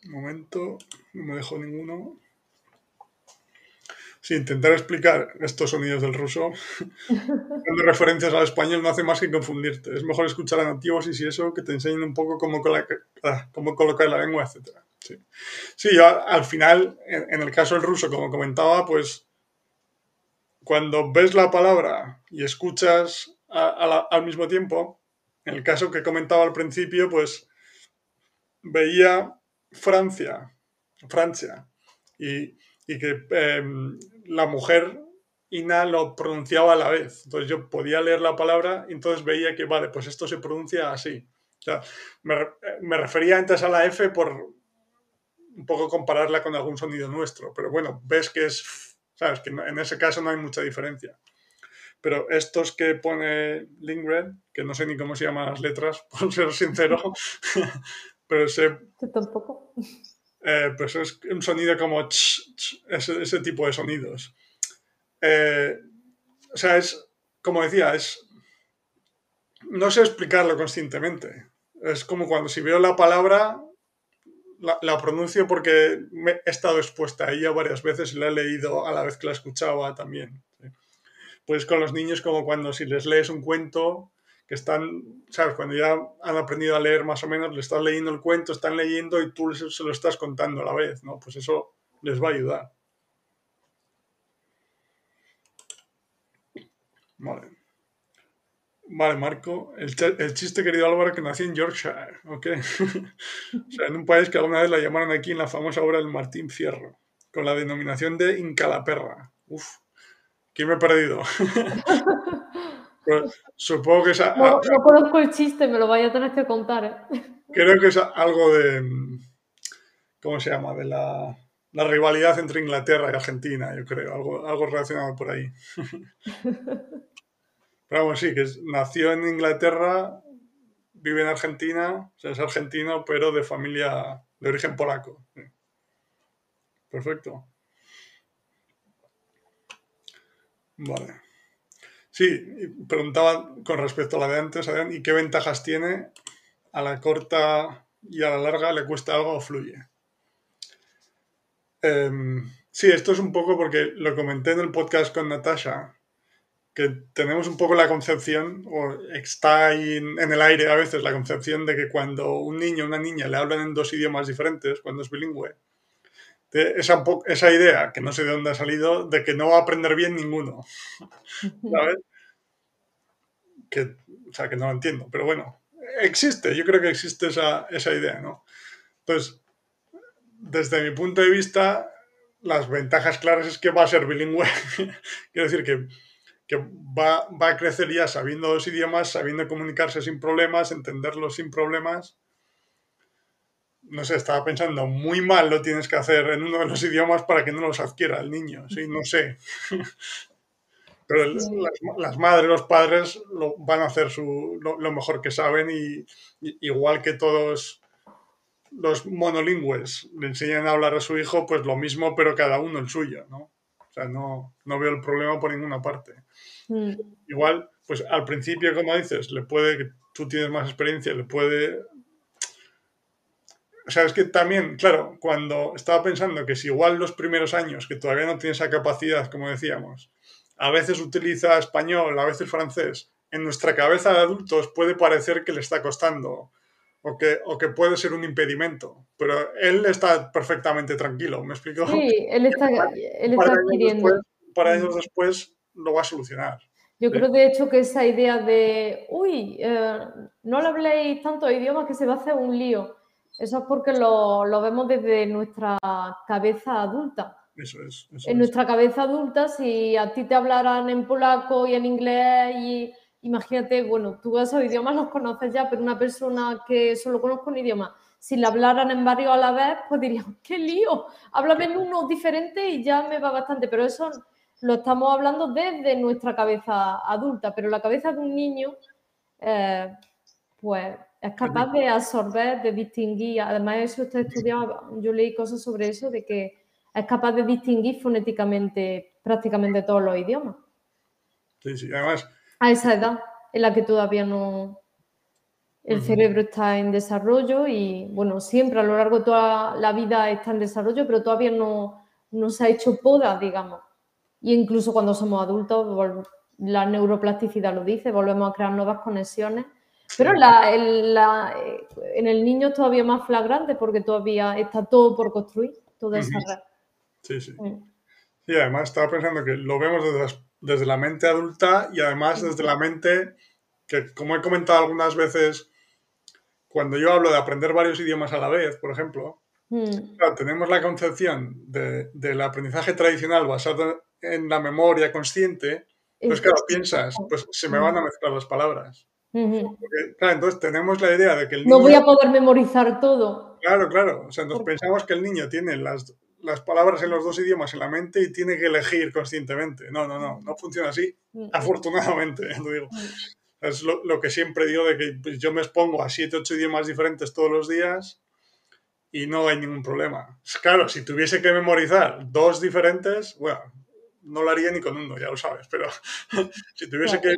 Un momento, no me dejo ninguno. Sí, intentar explicar estos sonidos del ruso *laughs* dando referencias al español no hace más que confundirte. Es mejor escuchar a nativos y si eso, que te enseñen un poco cómo, colocar, cómo colocar la lengua, etc. Sí, sí yo al final, en, en, el caso del ruso, como comentaba, pues cuando ves la palabra y escuchas a, a la, al mismo tiempo, en el caso que comentaba al principio, pues veía Francia, Francia, y que em, la mujer Ina lo pronunciaba a la vez. Entonces yo podía leer la palabra y entonces veía que, vale, pues esto se pronuncia así. O sea, me, me refería antes a la F por un poco compararla con algún sonido nuestro, pero bueno, ves que es, sabes, que en ese caso no hay mucha diferencia. Pero estos que pone Lingred, que no sé ni cómo se llaman las letras, *laughs* por ser sincero, *laughs* pero sé... tampoco. Eh, pues es un sonido como ese, ese, tipo de sonidos. Eh, o sea, es, como decía, es... No sé explicarlo conscientemente. Es como cuando si veo la palabra, la, pronuncio porque me he estado expuesta a ella varias veces y la he leído a la vez que la escuchaba también. Pues con los niños como cuando si les lees un cuento, que están, ¿sabes? Cuando ya han aprendido a leer más o menos, le estás leyendo el cuento, están leyendo y tú se lo estás contando a la vez, ¿no? Pues eso les va a ayudar. Vale. Vale, Marco. El, chiste, querido Álvaro, que nació en Yorkshire, ¿ok? *laughs* o sea, en un país que alguna vez la llamaron aquí en la famosa obra del Martín Fierro, con la denominación de Incalaperra. Uf, ¿quién me he perdido? *laughs* Supongo que es... No, no, conozco el chiste, me lo vaya a tener que contar, ¿eh? *laughs* Creo que es algo de... ¿Cómo se llama? De la, la rivalidad entre Inglaterra y Argentina, yo creo. Algo, algo relacionado por ahí. *laughs* Pero bueno, sí, que nació en Inglaterra, vive en Argentina, o sea, es argentino, pero de familia de origen polaco. Perfecto. Vale. Sí, preguntaba con respecto a la de antes, ¿y qué ventajas tiene? A la corta y a la larga le cuesta algo o fluye. Em, sí, esto es un poco porque lo comenté en el podcast con Natasha, que tenemos un poco la concepción, o está en el aire a veces la concepción de que cuando un niño o una niña le hablan en dos idiomas diferentes, cuando es bilingüe, esa, esa idea, que no sé de dónde ha salido, de que no va a aprender bien ninguno. *laughs* ¿Sabes? Que, o sea, que no lo entiendo, pero bueno, existe, yo creo que existe esa, esa idea, ¿no? Entonces, desde mi punto de vista, las ventajas claras es que va a ser bilingüe. *laughs* Quiero decir que que va, va, a crecer ya sabiendo dos idiomas, sabiendo comunicarse sin problemas, entenderlos sin problemas. No sé, estaba pensando, muy mal lo tienes que hacer en uno de los idiomas para que no los adquiera el niño, sí, no sé. *laughs* Pero las, madres, los padres lo, van a hacer su, lo, mejor que saben y, igual que todos los monolingües le enseñan a hablar a su hijo, pues lo mismo, pero cada uno el suyo, ¿no? O sea, no, no veo el problema por ninguna parte. Mm. Igual, pues al principio, como dices, le puede, que tú tienes más experiencia, le puede... O sea, es que también, claro, cuando estaba pensando que si igual los primeros años, que todavía no tiene esa capacidad, como decíamos, a veces utiliza español, a veces francés, en nuestra cabeza de adultos puede parecer que le está costando o que, o que puede ser un impedimento, pero él está perfectamente tranquilo, ¿me explico? Sí, él está, él está adquiriendo. para ellos después lo va a solucionar. Yo creo de hecho que esa idea de, uy, eh, no le habléis tanto idiomas que se va a hacer un lío, eso es porque lo, lo vemos desde nuestra cabeza adulta. Eso es. en nuestra cabeza adulta, si a ti te hablaran en polaco y en inglés, y imagínate, bueno, tú esos idiomas los conoces ya, pero una persona que solo conozco un idioma, si le hablaran en varios a la vez, pues diría, *laughs* qué lío, háblame en uno diferente y ya me va bastante, pero eso lo estamos hablando desde nuestra cabeza adulta, pero la cabeza de un niño, eh, pues es capaz de absorber, de distinguir, además eso está estudiado, yo leí cosas sobre eso, de que es capaz de distinguir fonéticamente prácticamente todos los idiomas. Sí, sí, además... A esa edad en la que todavía no... El cerebro está en desarrollo y, bueno, siempre a lo largo de toda la vida está en desarrollo, pero todavía no, no se ha hecho poda, digamos. Y incluso cuando somos adultos, la neuroplasticidad lo dice, volvemos a crear nuevas conexiones. Pero en el niño es todavía más flagrante porque todavía está todo por construir, toda esa red. Sí, sí. Y además estaba pensando que lo vemos desde, desde la mente adulta y además desde la mente que, como he comentado algunas veces, cuando yo hablo de aprender varios idiomas a la vez, por ejemplo, Mm. Claro, tenemos la concepción de- del aprendizaje tradicional basado en la memoria consciente, pues Es- claro, piensas, pues se me van a mezclar las palabras. Porque, claro, entonces tenemos la idea de que el No niño... voy a poder memorizar todo. Claro, claro. O sea, nos Porque- pensamos que el niño tiene las, las palabras en los dos idiomas en la mente y tiene que elegir conscientemente. No, no, no, no funciona así. Mm. Afortunadamente, *laughs* te digo. Es lo, lo que siempre digo de que pues, yo me expongo a siete, ocho idiomas diferentes todos los días y no hay ningún problema. Claro, si tuviese que memorizar dos diferentes, bueno, no lo haría ni con uno, ya lo sabes, pero *laughs* si tuviese que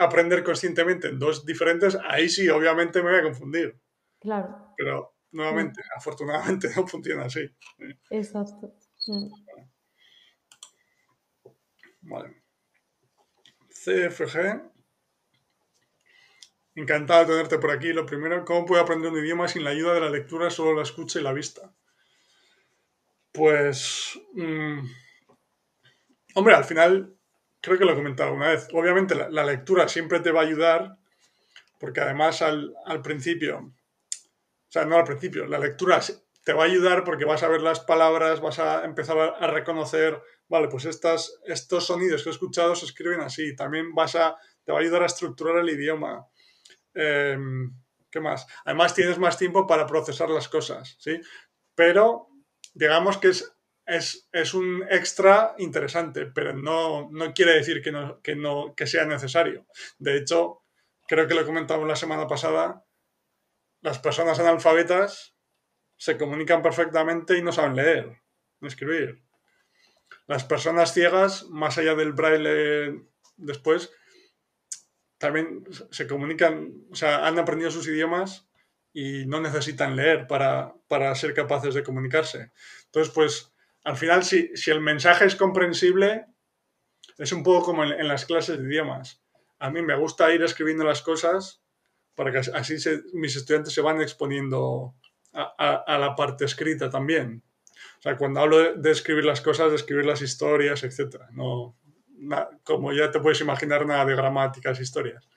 aprender conscientemente en dos diferentes, ahí sí, obviamente me voy a confundir. Claro, Pero nuevamente, afortunadamente *laughs* no funciona así. exacto. Mm. Vale. CFG. Encantado de tenerte por aquí. Lo primero, ¿cómo puedo aprender un idioma sin la ayuda de la lectura, solo la escucha y la vista? Pues. mm, hombre, al final, creo que lo he comentado una vez. Obviamente, la, lectura siempre te va a ayudar, porque además al, al principio. O sea, no al principio, la lectura te va a ayudar porque vas a ver las palabras, vas a empezar a, reconocer, vale, pues estos sonidos que he escuchado se escriben así. También vas a, te va a ayudar a estructurar el idioma. Em, ¿Qué más? Además tienes más tiempo para procesar las cosas, ¿sí? Pero digamos que es, es, es un extra interesante, pero no, no quiere decir que, no, que, no, que sea necesario. De hecho, creo que lo comentamos la semana pasada, las personas analfabetas se comunican perfectamente y no saben leer, ni escribir. Las personas ciegas, más allá del braille después, también se comunican, o sea, han aprendido sus idiomas y no necesitan leer para, para ser capaces de comunicarse. Entonces, pues, al final, si, el mensaje es comprensible, es un poco como en, las clases de idiomas. A mí me gusta ir escribiendo las cosas para que así se- mis estudiantes se van exponiendo a, la parte escrita también. O sea, cuando hablo de, escribir las cosas, de escribir las historias, etc. No, como ya te puedes imaginar, nada de gramáticas, historias.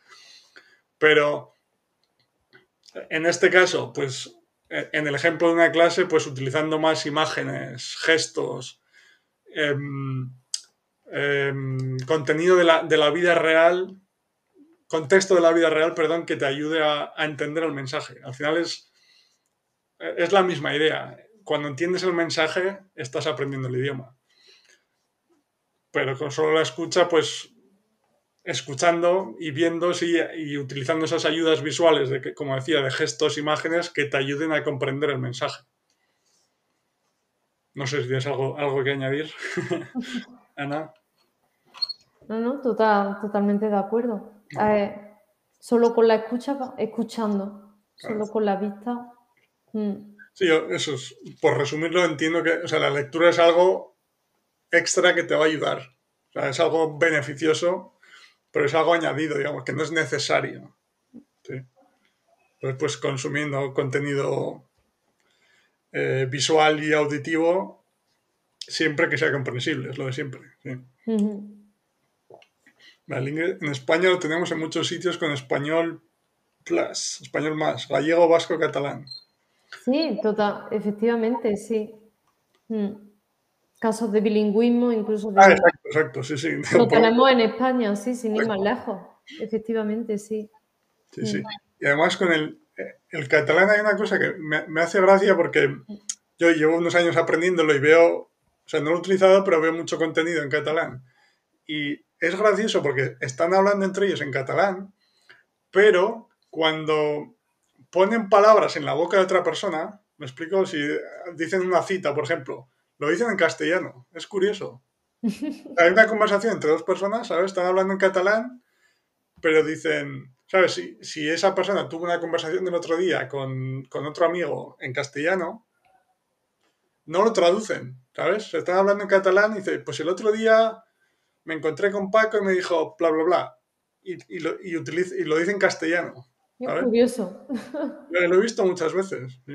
Pero en este caso, pues en el ejemplo de una clase, pues utilizando más imágenes, gestos, em, em, contenido de la, de la vida real, contexto de la vida real, perdón, que te ayude a, a entender el mensaje. Al final es, es la misma idea. Cuando entiendes el mensaje, estás aprendiendo el idioma. Pero con solo la escucha, pues escuchando y viendo sí, y utilizando esas ayudas visuales, de que, como decía, de gestos, imágenes, que te ayuden a comprender el mensaje. No sé si tienes algo, algo que añadir, *laughs* Ana. No, no, total, totalmente de acuerdo. Eh, solo con la escucha, escuchando, solo con la vista. mm, Sí, eso es, por resumirlo, entiendo que o sea, la lectura es algo extra que te va a ayudar. O sea, es algo beneficioso, pero es algo añadido, digamos, que no es necesario. ¿sí? Pues consumiendo contenido eh, visual y auditivo, siempre que sea comprensible, es lo de siempre. ¿sí? en España lo tenemos en muchos sitios con español plus, español más, gallego, vasco, catalán. Sí, total, efectivamente, sí. Mm. Casos de bilingüismo, incluso de- Ah, exacto, sí, sí. lo en España, sí, sin ir más lejos. Efectivamente, sí. Sí, sí. Y además con el, el catalán hay una cosa que me, me hace gracia porque yo llevo unos años aprendiéndolo y veo, o sea, no lo he utilizado, pero veo mucho contenido en catalán. Y es gracioso porque están hablando entre ellos en catalán, pero cuando ponen palabras en la boca de otra persona, me explico, si dicen una cita, por ejemplo, lo dicen en castellano. Es curioso. *laughs* Hay una conversación entre dos personas, ¿sabes? Están hablando en catalán, pero dicen, ¿sabes? Si, si esa persona tuvo una conversación del otro día con, con otro amigo en castellano, no lo traducen, ¿sabes? Se están hablando en catalán y dice, pues el otro día me encontré con Paco y me dijo bla, bla, bla. Y, y lo, y, utiliza, y lo dice en castellano. Es ¿sabes? curioso. Lo lo he visto muchas veces. ¿sí?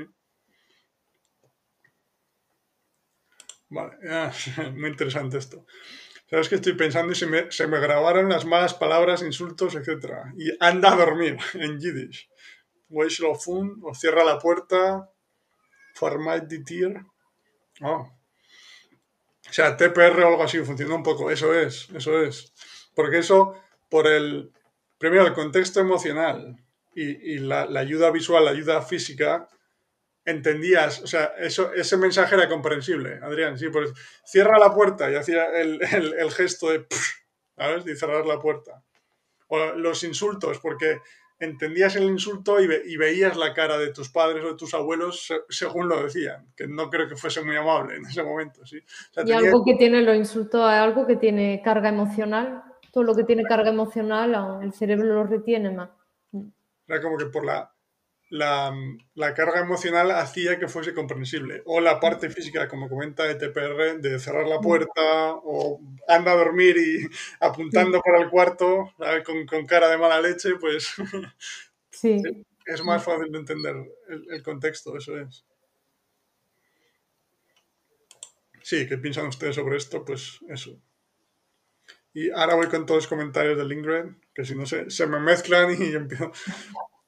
Vale, *laughs* ah, muy interesante esto. Sabes que estoy pensando y se me, se me grabaron las malas palabras, insultos, etc. Y anda a dormir *laughs* en Yiddish. Weish lo fun, o cierra la puerta. Farmaditir. Oh. O sea, TPR o algo así, funciona un poco. Eso es, eso es. Porque eso, por el. Primero, el contexto emocional y, y la, la, ayuda visual, la ayuda física, entendías, o sea, eso, ese mensaje era comprensible, Adrián, sí, pues cierra la puerta y hacía el, el, el gesto de, ¿sabes? De cerrar la puerta. O los insultos, porque entendías el insulto y, ve, y, veías la cara de tus padres o de tus abuelos según lo decían, que no creo que fuese muy amable en ese momento. ¿sí? O sea, y tenía... algo que tiene los insultos algo que tiene carga emocional. Todo lo que tiene carga emocional, el cerebro lo retiene más. Era como que por la, la, la, carga emocional hacía que fuese comprensible. O la parte física, como comenta ETPR, de cerrar la puerta o anda a dormir y *laughs* apuntando para el cuarto con, con, cara de mala leche, pues *laughs* sí. *laughs* es más fácil de entender el, el, contexto, eso es. Sí, ¿qué piensan ustedes sobre esto? Pues eso. Y ahora voy con todos los comentarios del Ingrid, que si no se, se me mezclan y empiezo.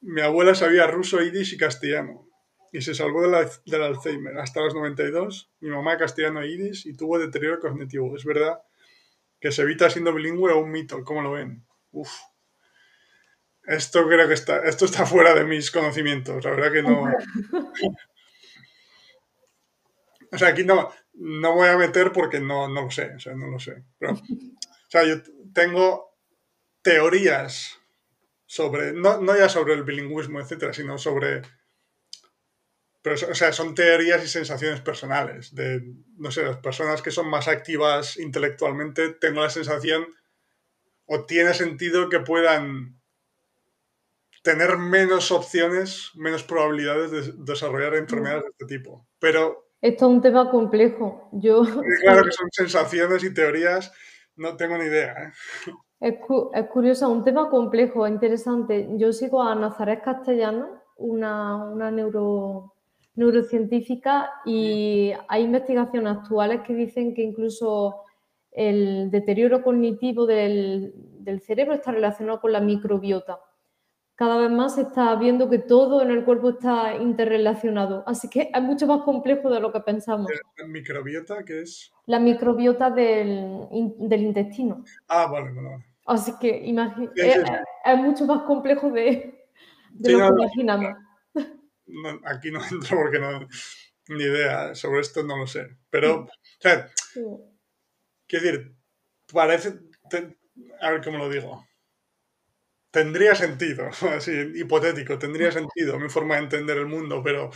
Mi abuela sabía ruso, yiddish y castellano y se salvó de la, del Alzheimer hasta los 92. Mi mamá castellano e yiddish y tuvo deterioro cognitivo. Es verdad que se evita siendo bilingüe o un mito. ¿Cómo lo ven? Uf. Esto creo que está, esto está fuera de mis conocimientos. La verdad que no. *laughs* O sea, aquí no, no voy a meter porque no, no lo sé. O sea, no lo sé. O sea, yo tengo teorías sobre, no, no ya sobre el bilingüismo, etcétera, sino sobre, pero, o sea, son teorías y sensaciones personales. De, no sé, las personas que son más activas intelectualmente, tengo la sensación, o tiene sentido que puedan tener menos opciones, menos probabilidades de desarrollar enfermedades de este tipo. Pero... Esto es un tema complejo. Yo... *laughs* Claro que son sensaciones y teorías, no tengo ni idea. ¿eh? Es, cu es, curioso, un tema complejo, interesante. Yo sigo a Nazaret Castellano, una, una neuro, neurocientífica, y hay investigaciones actuales que dicen que incluso el deterioro cognitivo del, del cerebro está relacionado con la microbiota. Cada vez más se está viendo que todo en el cuerpo está interrelacionado. Así que es mucho más complejo de lo que pensamos. ¿La microbiota qué es? La microbiota del, del intestino. Ah, vale, vale. Así que imagina, sí, sí, sí. Es, es, mucho más complejo de, de lo no, que imaginamos. No, aquí no entro porque no, ni idea sobre esto, no lo sé. Pero, o sea, quiero decir, parece, te, a ver cómo lo digo. Tendría sentido, *laughs* así, hipotético, tendría sentido mi forma de entender el mundo, pero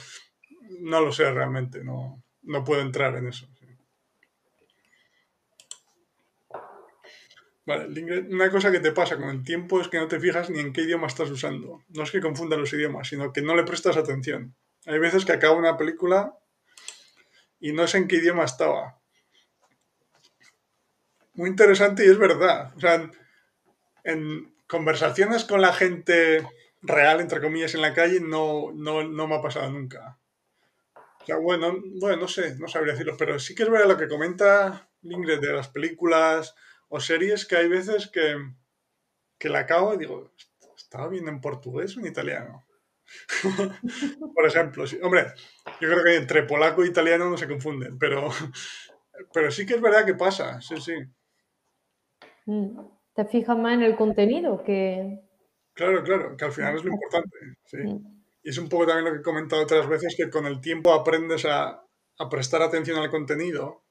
no lo sé realmente, no, no puedo entrar en eso. Vale, una cosa que te pasa con el tiempo es que no te fijas ni en qué idioma estás usando. No es que confundas los idiomas, sino que no le prestas atención. Hay veces que acabo una película y no sé en qué idioma estaba. Muy interesante y es verdad. O sea, en, en conversaciones con la gente real, entre comillas, en la calle, no, no, no me ha pasado nunca. O sea, bueno, bueno, no sé, no sabría decirlo, pero sí que es verdad lo que comenta Ingrid de las películas o series que hay veces que, que la acabo y digo, ¿estaba viendo en portugués o en italiano? *laughs* Por ejemplo, sí, hombre, yo creo que entre polaco e italiano no se confunden, pero, pero sí que es verdad que pasa, sí, sí. Mm, Te fijas más en el contenido que... Claro, claro, que al final es lo importante, sí. Y es un poco también lo que he comentado otras veces, que con el tiempo aprendes a, a prestar atención al contenido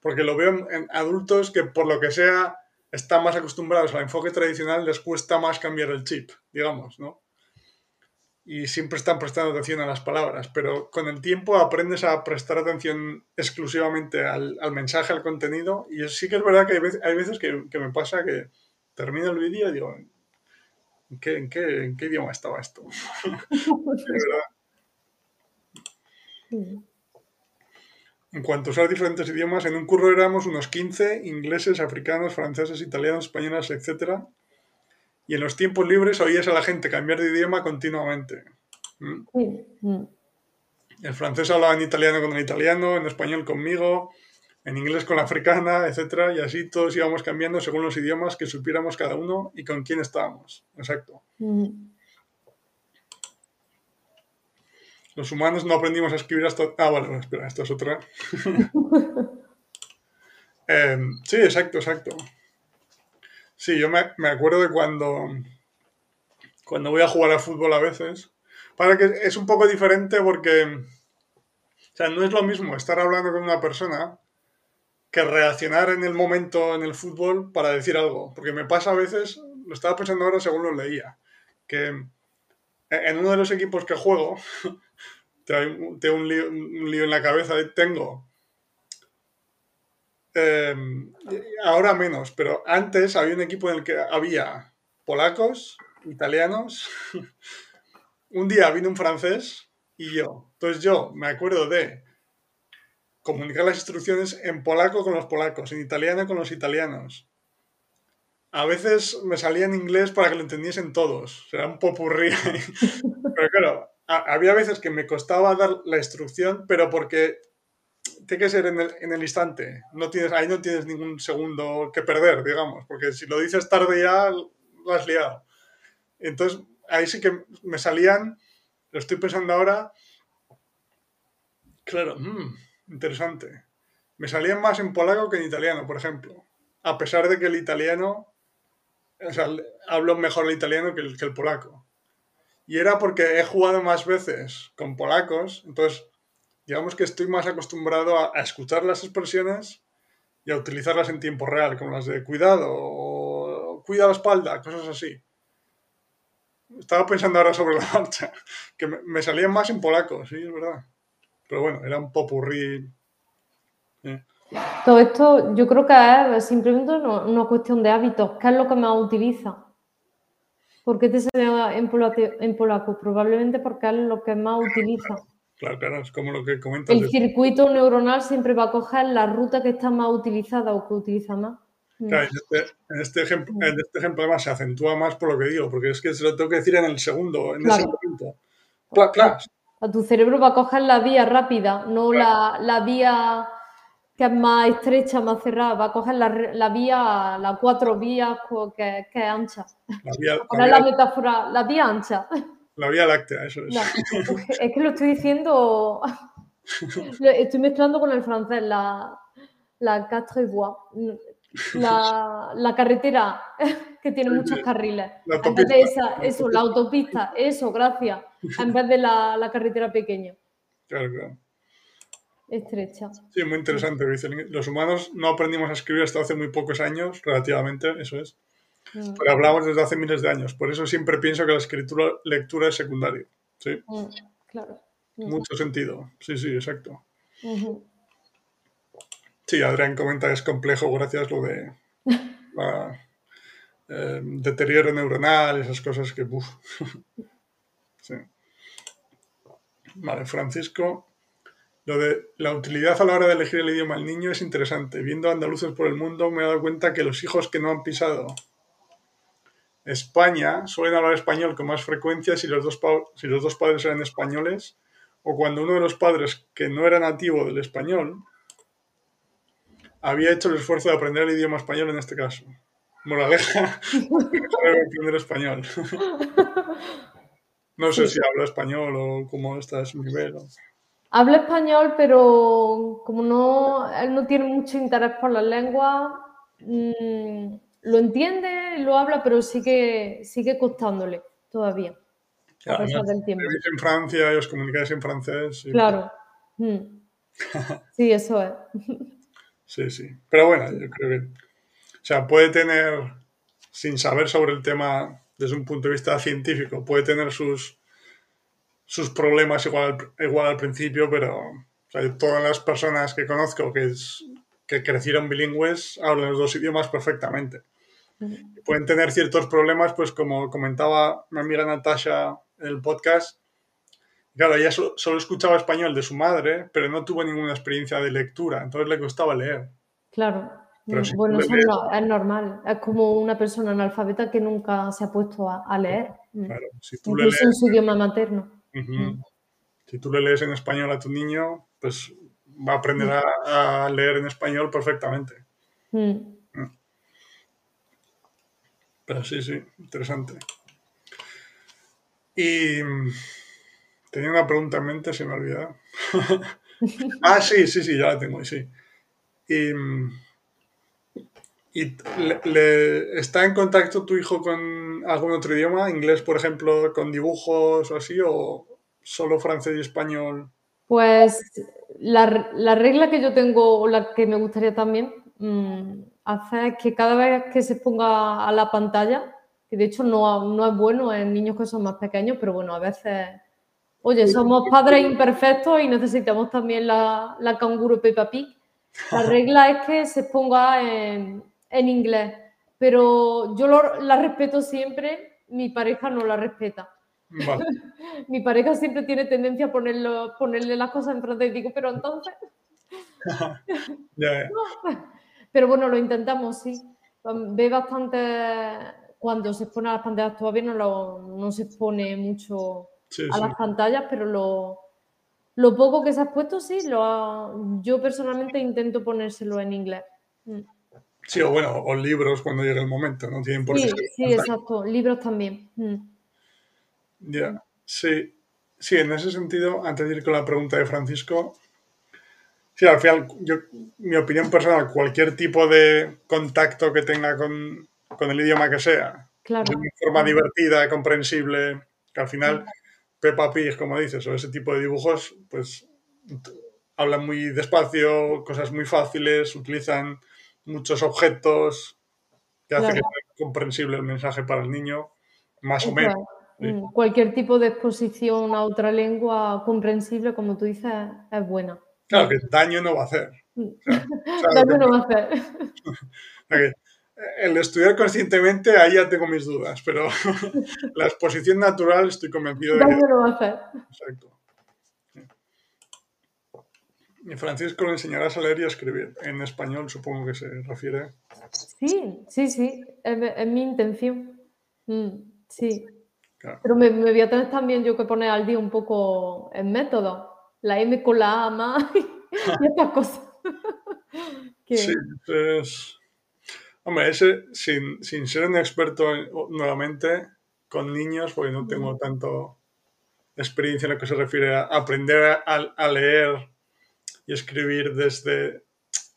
porque lo veo en adultos que por lo que sea están más acostumbrados al enfoque tradicional, les cuesta más cambiar el chip, digamos, ¿no? Y siempre están prestando atención a las palabras, pero con el tiempo aprendes a prestar atención exclusivamente al, al mensaje, al contenido, y sí que es verdad que hay veces, que, me pasa que termino el vídeo y digo, ¿en qué, qué idioma estaba esto? *laughs* de verdad. En cuanto a usar diferentes idiomas, en un curro éramos unos 15, ingleses, africanos, franceses, italianos, españoles, etc. Y en los tiempos libres oías a la gente cambiar de idioma continuamente. ¿Mm? Mm. El francés hablaba en italiano con el italiano, en español conmigo, en inglés con la africana, etc. Y así todos íbamos cambiando según los idiomas que supiéramos cada uno y con quién estábamos. Exacto. Mm. Los humanos no aprendimos a escribir hasta... Ah, vale, espera, esto es otra. *laughs* Em, sí, exacto, exacto. Sí, yo me, me, acuerdo de cuando, cuando voy a jugar a fútbol a veces. Para que es un poco diferente porque... O sea, no es lo mismo estar hablando con una persona que reaccionar en el momento en el fútbol para decir algo. Porque me pasa a veces, lo estaba pensando ahora según lo leía, que en uno de los equipos que juego, *laughs* tengo un lío, en la cabeza, tengo... Eh, ahora menos, pero antes había un equipo en el que había polacos, italianos. *laughs* un día vino un francés y yo. Entonces yo me acuerdo de comunicar las instrucciones en polaco con los polacos, en italiano con los italianos. A veces me salía en inglés para que lo entendiesen todos. Sea, un popurrí. *laughs* pero claro, había veces que me costaba dar la instrucción, pero porque tiene que ser en el, en el, instante. No tienes, ahí no tienes ningún segundo que perder, digamos, porque si lo dices tarde ya, lo has liado. Entonces, ahí sí que me salían, lo estoy pensando ahora, claro, mmm, interesante. Me salían más en polaco que en italiano, por ejemplo. A pesar de que el italiano, o sea, hablo mejor el italiano que el, polaco. Y era porque he jugado más veces con polacos, entonces digamos que estoy más acostumbrado a, a, escuchar las expresiones y a utilizarlas en tiempo real, como las de cuidado o cuida la espalda, cosas así. Estaba pensando ahora sobre la *laughs* marcha, que me, me salían más en polaco, sí, es verdad. Pero bueno, era un popurrí. Eh. Todo esto yo creo que es simplemente una, cuestión de hábitos. ¿Qué es lo que más utiliza? ¿Por qué te sale en polaco, en polaco? Probablemente porque es lo que más utiliza. Claro, claro, es como lo que comentas. El circuito neuronal siempre va a coger la ruta que está más utilizada o que utiliza más. Claro, este, en, este ejemplo, en este ejemplo además se acentúa más por lo que digo, porque es que se lo tengo que decir en el segundo, en claro. ese momento. Claro, claro. A tu cerebro va a coger la vía rápida, no la, la, vía que es más estrecha, más cerrada, va a coger la, la vía, las cuatro vías que, que es ancha. La vía, la, vía, la metáfora, la vía ancha. La vía láctea, eso es. No, es que lo estoy diciendo, *laughs* estoy mezclando con el francés, la, la quatre voies, la, la carretera que tiene muchos carriles. La en vez de esa, eso, la autopista, eso, gracias, en vez de la, la carretera pequeña. Claro, claro. Estrecha. Sí, muy interesante. Los humanos no aprendimos a escribir hasta hace muy pocos años, relativamente, eso es. Mm. Pero hablamos desde hace miles de años. Por eso siempre pienso que la escritura, lectura es secundario. ¿sí? Mm, claro. Mm. Mucho sentido. Sí, sí, exacto. Sí, Adrián comenta que es complejo gracias lo de *laughs* la, eh, deterioro neuronal, esas cosas que... Uf. *laughs* sí. Vale, Francisco. Lo de la utilidad a la hora de elegir el idioma al niño es interesante. Viendo andaluces por el mundo me he dado cuenta que los hijos que no han pisado España suelen hablar español con más frecuencia si los, dos si los dos padres eran españoles o cuando uno de los padres que no era nativo del español había hecho el esfuerzo de aprender el idioma español en este caso. Moraleja, *laughs* aprender español. *laughs* No sé si habla español o cómo está su nivel. O... Habla español, pero como no, él no tiene mucho interés por la lengua, mmm, lo entiende, lo habla, pero sigue, sigue costándole todavía. Claro, a pesar del tiempo. En Francia y os comunicáis en francés. Y... Claro. Mm. *laughs* Sí, eso es. Sí, sí. Pero bueno, yo creo que. O sea, puede tener, sin saber sobre el tema desde un punto de vista científico, puede tener sus, sus problemas igual al, igual al principio, pero o sea, todas las personas que conozco que, es, que crecieron bilingües hablan los dos idiomas perfectamente. Pueden tener ciertos problemas, pues como comentaba mi amiga Natasha en el podcast, claro, ella solo, solo, escuchaba español de su madre, pero no tuvo ninguna experiencia de lectura, entonces le costaba leer. Claro. Bueno, eso no, es normal. Es como una persona analfabeta que nunca se ha puesto a, a leer. Claro, si tú Incluso lees... en su idioma materno. Uh -huh. Si tú le lees en español a tu niño, pues va a aprender a, a leer en español perfectamente. Mm. Pero sí, sí, interesante. Y Tenía una pregunta en mente, se me ha olvidado. *laughs* ah, sí, sí, sí, ya la tengo, sí. Y, y le, ¿Está en contacto tu hijo con algún otro idioma? ¿Inglés, por ejemplo, con dibujos o así? ¿O solo francés y español? Pues la, la regla que yo tengo, o la que me gustaría también mmm, hacer es que cada vez que se ponga a la pantalla, que de hecho no, no es bueno en niños que son más pequeños, pero bueno, a veces Oye, somos padres imperfectos y necesitamos también la, la canguro Peppa Pig. La regla es que se ponga en, en inglés, pero yo la respeto siempre, mi pareja no la respeta. *laughs* mi pareja siempre tiene tendencia a ponerlo, ponerle las cosas en francés digo, pero entonces... *laughs* *laughs* Pero bueno, lo intentamos, sí. Ve bastante, cuando se pone a las pantallas todavía no, lo, no se pone mucho a las pantallas, pero lo, lo, poco que se ha puesto, sí, lo yo personalmente intento ponérselo en inglés. Sí, o bueno, o libros cuando llegue el momento, no tienen por qué. Sí, sí, exacto, libros también. Mm. Ya, sí. Sí, en ese sentido, antes de ir con la pregunta de Francisco, sí, al final, yo, mi opinión personal, cualquier tipo de contacto que tenga con, con el idioma que sea, claro. de una forma divertida, comprensible, que al final Peppa Pig, como dices, o ese tipo de dibujos, pues hablan muy despacio, cosas muy fáciles, utilizan muchos objetos, que hace que sea comprensible el mensaje para el niño, más o menos. Mm, cualquier tipo de exposición a otra lengua comprensible, como tú dices, es buena. Claro, que daño no va a hacer. Mm. *laughs* daño no va a hacer. *laughs* el estudiar conscientemente, ahí ya tengo mis dudas, pero *laughs* la exposición natural estoy convencido de que... lo va a hacer. Exacto. Francisco le enseñarás a leer y a escribir. En español supongo que se refiere. Sí, sí, sí, es, mi intención. Mm, sí. Pero me, voy a tener también yo que poner al día un poco el método. La M con la A más *laughs* y estas cosas. *laughs* Sí, es Hombre, ese, sin, sin ser un experto nuevamente con niños, porque no tengo tanto experiencia en lo que se refiere a aprender a, leer y escribir desde,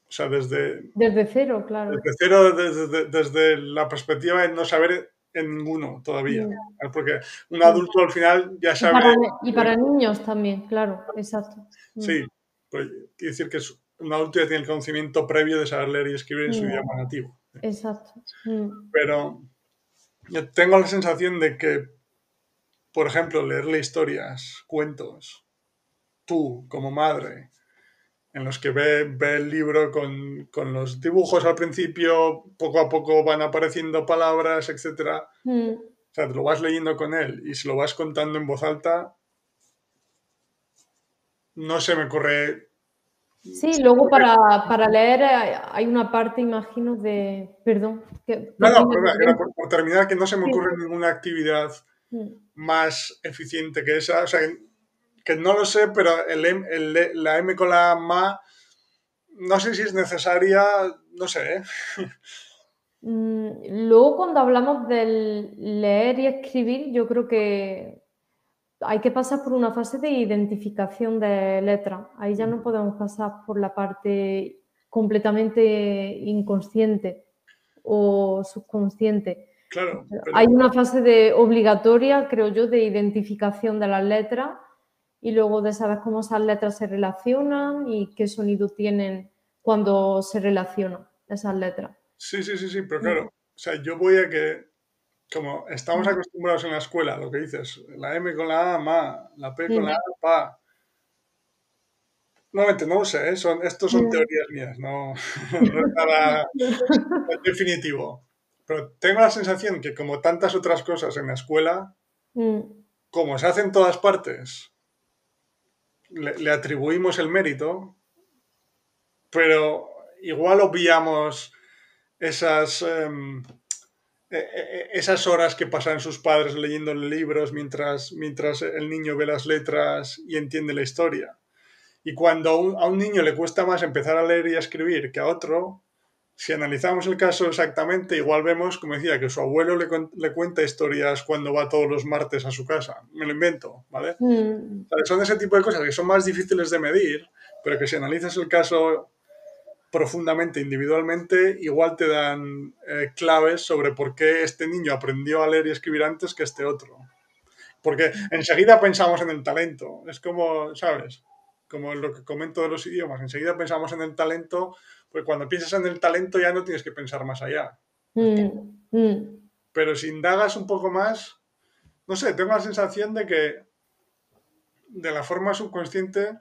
o sea, desde... Desde cero, claro. Desde cero, desde, desde la perspectiva de no saber en ninguno todavía. Porque un adulto al final ya sabe... Y para, niños también, claro, exacto. Sí, pues, quiere decir que un adulto ya tiene el conocimiento previo de saber leer y escribir en su idioma nativo. Exacto. Mm. Pero yo tengo la sensación de que, por ejemplo, leerle historias, cuentos, tú como madre, en los que ve, ve el libro con, los dibujos al principio, poco a poco van apareciendo palabras, etc. Mm. O sea, te lo vas leyendo con él y se lo vas contando en voz alta. No se me ocurre Sí, luego para, leer eh, hay una parte, imagino, de... Perdón. no, no, por, terminar, que no se me ocurre ninguna actividad mm. más eficiente que esa. O sea, que no lo sé, pero el, la M con la MA, no sé si es necesaria, no sé. ¿eh? Mm, luego, cuando hablamos del leer y escribir, yo creo que hay que pasar por una fase de identificación de letra. Ahí ya no podemos pasar por la parte completamente inconsciente o subconsciente. Claro, Hay una fase de obligatoria, creo yo, de identificación de las letras y luego de saber cómo esas letras se relacionan y qué sonido tienen cuando se relacionan esas letras. Sí, sí, sí, sí, pero claro, o sea, yo voy a que como estamos acostumbrados en la escuela, lo que dices, la M con la A, ma, la P con la A, pa. Nuevamente, no lo sé, ¿eh? son, estos son teorías mías, no, *laughs* no es nada definitivo. Pero tengo la sensación que como tantas otras cosas en la escuela, mm. como se hace en todas partes, le, atribuimos el mérito, pero igual obviamos esas... Em, e, e, e, esas horas que pasan sus padres leyendo libros mientras, mientras el niño ve las letras y entiende la historia. Y cuando a un niño le cuesta más empezar a leer y a escribir que a otro, si analizamos el caso exactamente, igual vemos, como decía, que su abuelo le, cuenta historias cuando va todos los martes a su casa. Me lo invento, ¿vale? Mm. son ese tipo de cosas que son más difíciles de medir, pero que si analizas el caso profundamente, individualmente, igual te dan eh, claves sobre por qué este niño aprendió a leer y escribir antes que este otro. Porque enseguida pensamos en el talento. Es como, ¿sabes? Como lo que comento de los idiomas. Enseguida pensamos en el talento pues cuando piensas en el talento ya no tienes que pensar más allá. Mm, mm. Pero si indagas un poco más, no sé, tengo la sensación de que de la forma subconsciente,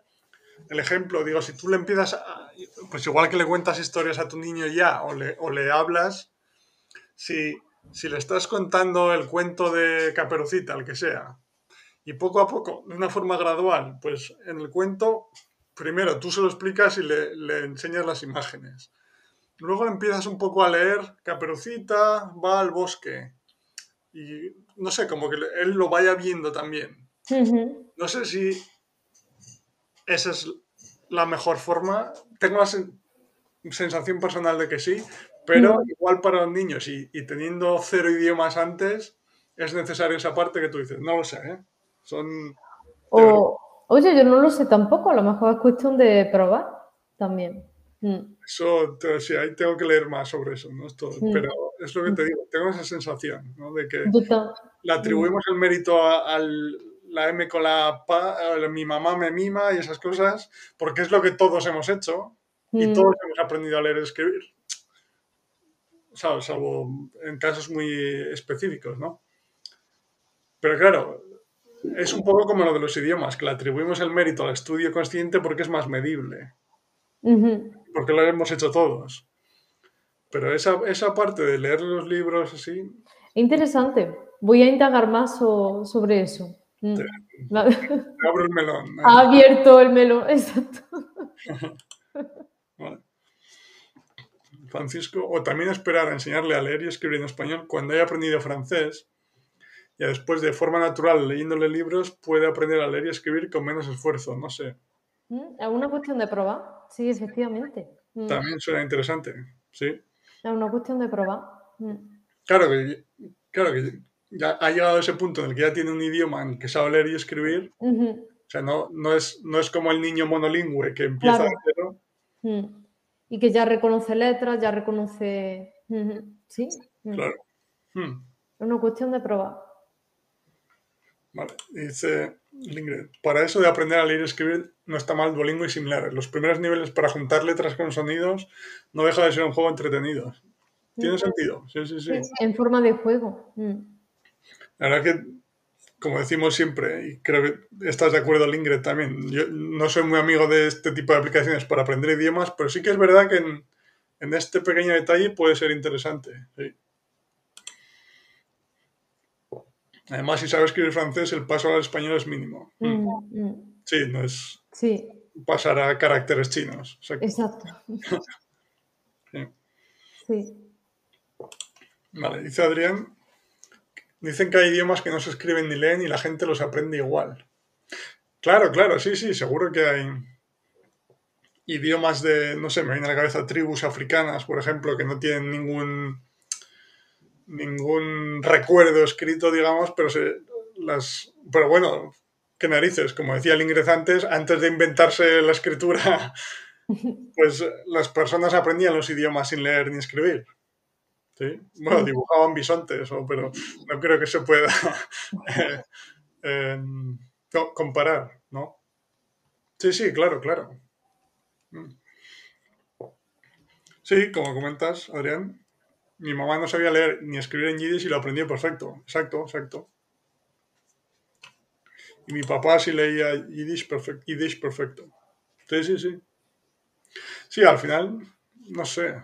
el ejemplo, digo, si tú le empiezas, a, pues igual que le cuentas historias a tu niño ya o le, o le hablas, si, si le estás contando el cuento de Caperucita, el que sea, y poco a poco, de una forma gradual, pues en el cuento primero tú se lo explicas y le, enseñas las imágenes. Luego empiezas un poco a leer, Caperucita va al bosque. Y no sé, como que él lo vaya viendo también. No sé si esa es la mejor forma. Tengo la sensación personal de que sí, pero igual para los niños y, teniendo cero idiomas antes, es necesaria esa parte que tú dices. No lo sé, ¿eh? Son... Oye, yo no lo sé tampoco, a lo mejor es cuestión de probar también. Mm. Eso, sí, ahí tengo que leer más sobre eso, ¿no? Mm. Pero es lo que te digo, tengo esa sensación, ¿no? De que le atribuimos el mérito a, la M con la PA, mi mamá me mima y esas cosas, porque es lo que todos hemos hecho y mm. todos hemos aprendido a leer y escribir. ¿Sabes? Salvo en casos muy específicos, ¿no? Pero claro, es un poco como lo de los idiomas, que le atribuimos el mérito al estudio consciente porque es más medible. Porque lo hemos hecho todos. Pero esa, esa, parte de leer los libros así... Interesante. Voy a indagar más sobre eso. Mm. abro el melón. *laughs* Ha abierto el melón, *laughs* exacto. Francisco, o también esperar a enseñarle a leer y escribir en español cuando haya aprendido francés y después de forma natural leyéndole libros puede aprender a leer y escribir con menos esfuerzo, no sé. Mm, ¿Es una cuestión de probar? Sí, efectivamente. Mm. También suena interesante, sí. Es una cuestión de probar. Mm. Claro que, claro que ya ha llegado a ese punto en el que ya tiene un idioma en el que sabe leer y escribir. O sea, no, no, es, no es como el niño monolingüe que empieza a cero. Y que ya reconoce letras, ya reconoce... Sí. Claro. Es una cuestión de probar. Vale, dice Lingred, para eso de aprender a leer y escribir no está mal Duolingo y similares. Los primeros niveles para juntar letras con sonidos no deja de ser un juego entretenido. ¿Tiene sentido? Sí, sí, sí. En forma de juego. Mm. La verdad que, como decimos siempre, y creo que estás de acuerdo, Lingred, también, yo no soy muy amigo de este tipo de aplicaciones para aprender idiomas, pero sí que es verdad que en, en este pequeño detalle puede ser interesante. Sí. Además, si sabes escribir francés, el paso al español es mínimo. Mm, mm. Mm. Sí, no es sí. pasar a caracteres chinos. Exacto. *laughs* sí. Vale, dice Adrián, dicen que hay idiomas que no se escriben ni leen y la gente los aprende igual. Claro, claro, sí, sí, seguro que hay idiomas de, no sé, me viene a la cabeza tribus africanas, por ejemplo, que no tienen ningún ningún recuerdo escrito, digamos, pero se, las, pero bueno, qué narices, como decía el Ingrid antes, de inventarse la escritura, *laughs* pues las personas aprendían los idiomas sin leer ni escribir. ¿sí? Bueno, dibujaban bisontes, pero no creo que se pueda *laughs* eh, em, comparar, ¿no? Sí, sí, claro, claro. Mm. Sí, como comentas, Adrián. Mi mamá no sabía leer ni escribir en yiddish y lo aprendió perfecto. Exacto, exacto. Y mi papá sí leía yiddish, perfecto. Sí, sí, sí. Sí, al final, no sé.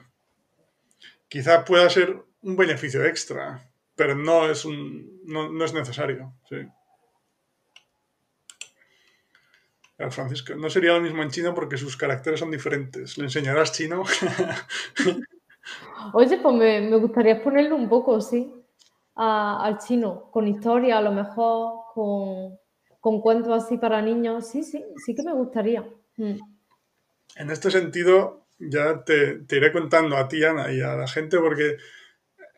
Quizá pueda ser un beneficio extra, pero no es, un, no, es necesario. Francisco, no sería lo mismo en chino porque sus caracteres son diferentes. ¿Le enseñarás chino? *laughs* Oye, pues me, gustaría exponerlo un poco, sí, al chino, con historia, a lo mejor, con, cuentos así para niños. Sí, sí, sí que me gustaría. Mm. En este sentido, ya te, iré contando a ti, Ana, y a la gente, porque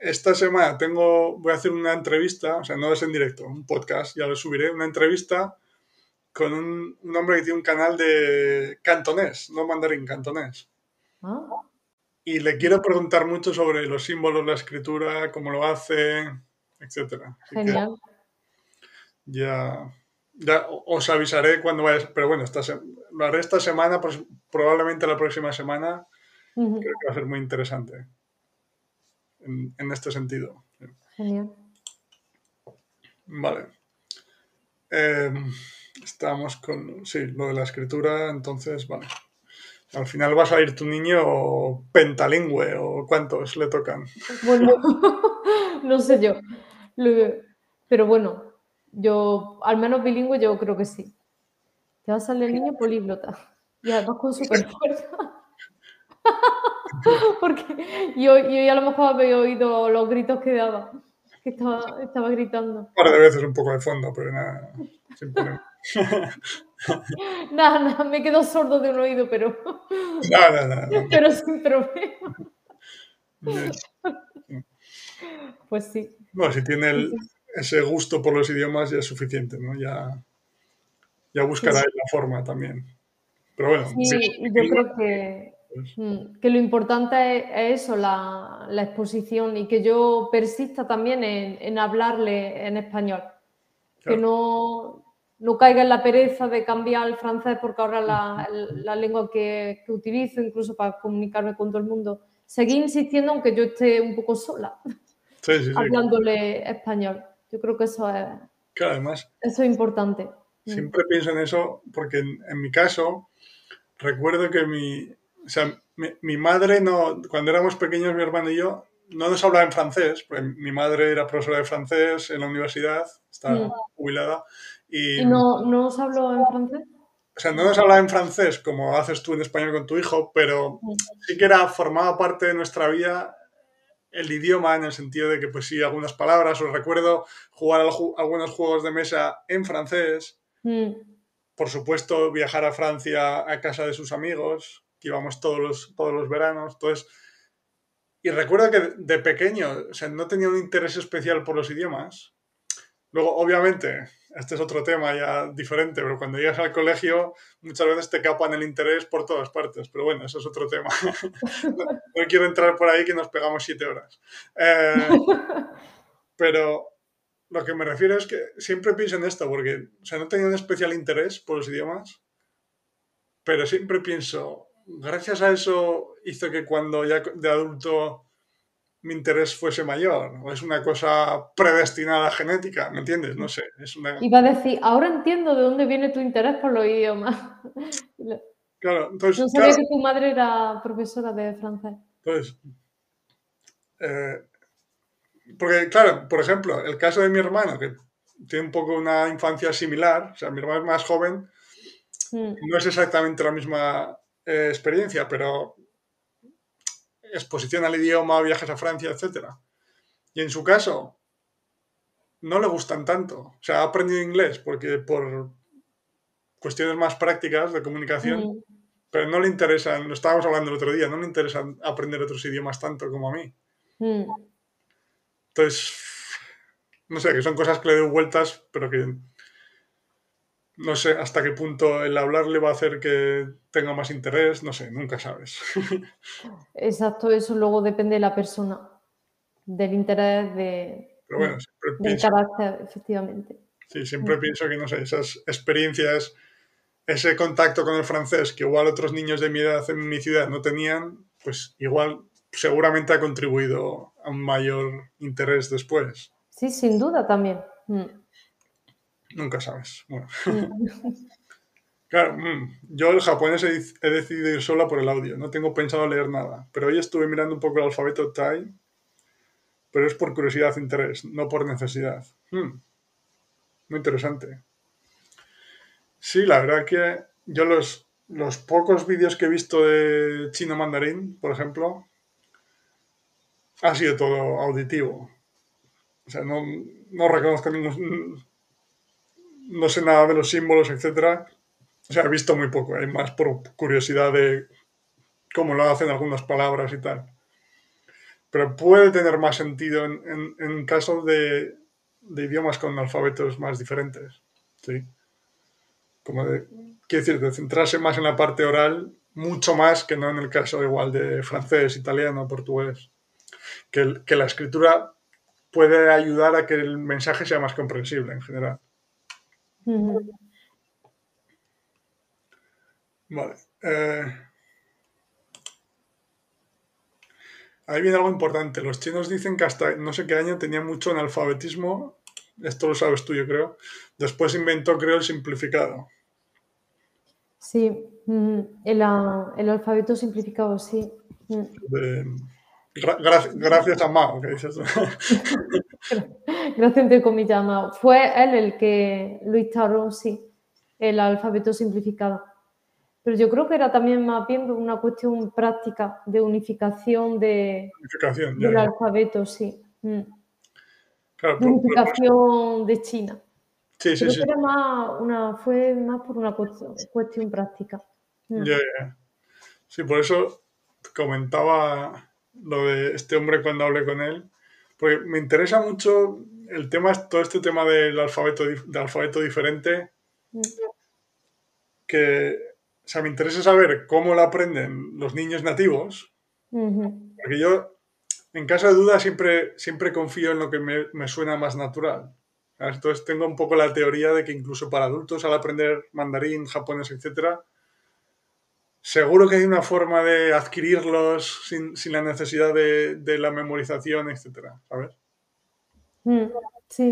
esta semana tengo, voy a hacer una entrevista, o sea, no es en directo, un podcast, ya lo subiré, una entrevista con un, hombre que tiene un canal de cantonés, no mandarín, cantonés. Ah. Y le quiero preguntar mucho sobre los símbolos, la escritura, cómo lo hace, etc. Genial. Ya, ya os avisaré cuando vayas, pero bueno, esta lo haré esta semana, pues probablemente la próxima semana. Creo que va a ser muy interesante en, en este sentido. Genial. Vale. Eh, estamos con, sí, lo de la escritura, entonces, vale. Al final va a salir tu niño pentalingüe o cuántos le tocan. Bueno, *laughs* no sé yo. Pero bueno, yo, al menos bilingüe, yo creo que sí. Te va a salir el niño políglota. Y además con super *laughs* fuerza. *laughs* Porque yo, yo a lo mejor había oído los gritos que daba. Que estaba, estaba gritando. Un par de veces un poco de fondo, pero nada. *laughs* nada, nada, me quedo sordo de un oído, pero. *laughs* Nada, nada. Pero sin problema. *laughs* Pues sí. Bueno, si tiene el, ese gusto por los idiomas ya es suficiente, ¿no? Ya, ya buscará la forma también. Pero bueno. Sí, yo creo que, mm, que lo importante es, eso, la, la, exposición y que yo persista también en, en hablarle en español. Que no, no caiga en la pereza de cambiar el francés porque ahora la, la lengua que, que, utilizo, incluso para comunicarme con todo el mundo. Seguí insistiendo aunque yo esté un poco sola, hablándole español. Yo creo que eso es, además, eso es importante. Siempre pienso en eso porque en, mi caso recuerdo que mi, o sea, mi, madre, no, cuando éramos pequeños, mi hermano y yo, no nos hablaba en francés, porque mi madre era profesora de francés en la universidad, está mm. ¿Y, ¿Y no, no os habló en francés? O sea, no nos hablaba en francés como haces tú en español con tu hijo, pero sí que era, formaba parte de nuestra vida el idioma en el sentido de que, pues sí, algunas palabras, os recuerdo jugar algunos juegos de mesa en francés. Mm. Por supuesto, viajar a Francia a casa de sus amigos, que íbamos todos los, todos los veranos. Entonces, y recuerdo que de pequeño, o sea, no tenía un interés especial por los idiomas. Luego, obviamente, este es otro tema ya diferente, pero cuando llegas al colegio muchas veces te capan el interés por todas partes, pero bueno, eso es otro tema. *laughs* no, quiero entrar por ahí que nos pegamos siete horas. Eh, *laughs* pero lo que me refiero es que siempre pienso en esto, porque o sea, no tenía un especial interés por los idiomas, pero siempre pienso, gracias a eso hizo que cuando ya de adulto mi interés fuese mayor, o es una cosa predestinada genética, ¿me entiendes? No sé. Es una... Iba a decir, ahora entiendo de dónde viene tu interés por los idiomas. Claro, entonces... No sabía que tu madre era profesora de francés. Pues, porque, claro, por ejemplo, el caso de mi hermano, que tiene un poco una infancia similar, o sea, mi hermano es más joven, mm. no es exactamente la misma eh, experiencia, pero exposición al idioma, viajes a Francia, etc. Y en su caso, no le gustan tanto. O sea, ha aprendido inglés porque por cuestiones más prácticas de comunicación, pero no le interesan, lo estábamos hablando el otro día, no le interesa aprender otros idiomas tanto como a mí. Entonces, no sé, que son cosas que le doy vueltas, pero que no sé hasta qué punto el hablarle va a hacer que tenga más interés, no sé, nunca sabes. *laughs* Exacto, eso luego depende de la persona, del interés de, Pero bueno, del carácter, efectivamente. Sí, siempre pienso que, no sé, esas experiencias, ese contacto con el francés que igual otros niños de mi edad en mi ciudad no tenían, pues igual seguramente ha contribuido a un mayor interés después. Sí, sin duda también. Mm. Nunca sabes. *laughs* claro, mm, yo el japonés he, decidido ir sola por el audio. No tengo pensado leer nada. Pero hoy estuve mirando un poco el alfabeto Thai. Pero es por curiosidad, interés, no por necesidad. Mm, muy interesante. Sí, la verdad que yo los, los pocos vídeos que he visto de chino mandarín, por ejemplo, ha sido todo auditivo. O sea, no, no reconozco ningún, no sé nada de los símbolos, etcétera. O sea, he visto muy poco, hay más por curiosidad de como lo hacen algunas palabras y tal. Pero puede tener más sentido en, en, casos de, de, idiomas con alfabetos más diferentes. ¿sí? Como de, quiero decir, de centrarse más en la parte oral, mucho más que no en el caso igual de francés, italiano, portugués. Que, que la escritura puede ayudar a que el mensaje sea más comprensible en general. Vale. Eh, ahí viene algo importante. Los chinos dicen que hasta no sé qué año tenían mucho analfabetismo. Esto lo sabes tú, yo creo. Después inventó, creo, el simplificado. Sí, el, alfabeto simplificado, sí. Gracias a Mao, que dices *laughs* Gracias entre comillas a Mao. Fue él el que lo instauró, sí, el alfabeto simplificado. Pero yo creo que era también más bien una cuestión práctica de unificación, de, del alfabeto, sí. Mm. unificación de China. Sí, sí, sí. Era más una, fue más por una cuestión, práctica. Mm. Sí, por eso comentaba lo de este hombre cuando hablé con él, porque me interesa mucho el tema, todo este tema del alfabeto, de alfabeto diferente, que o sea, me interesa saber cómo lo aprenden los niños nativos, porque yo, en caso de duda, siempre, siempre confío en lo que me, suena más natural. Entonces tengo un poco la teoría de que incluso para adultos, al aprender mandarín, japonés, etc., seguro que hay una forma de adquirirlos sin, la necesidad de, la memorización, etc., ¿sabes? Mm, sí.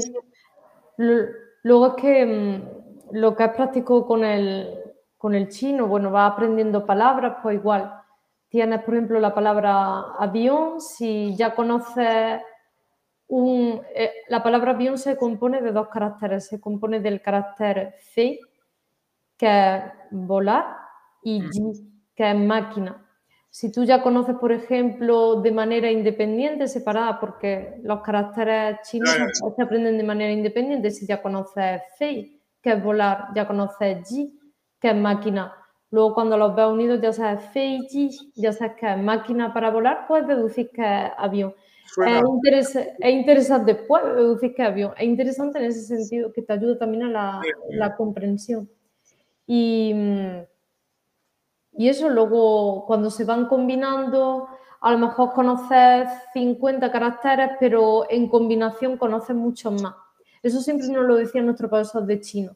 Luego es que mm, lo que es práctico con el, con el chino, bueno, va aprendiendo palabras, pues igual. Tienes, por ejemplo, la palabra avión, si ya conoces un... Eh, la palabra avión se compone de dos caracteres, se compone del carácter fei, que es volar, y ji, que es máquina. Si tú ya conoces, por ejemplo, de manera independiente, separada, porque los caracteres chinos se aprenden de manera independiente, si ya conoces fei, que es volar, ya conoces ji, que es máquina. Luego, cuando los ves unidos, ya sabes Feiji, ya sabes que es máquina para volar, puedes deducir que es avión. Es, interesante, puedes deducir que es avión. Es interesante en ese sentido, que te ayuda también a la, comprensión. Y, y eso luego, cuando se van combinando, a lo mejor conoces 50 caracteres, pero en combinación conoces muchos más. Eso siempre nos lo decía nuestro profesor de chino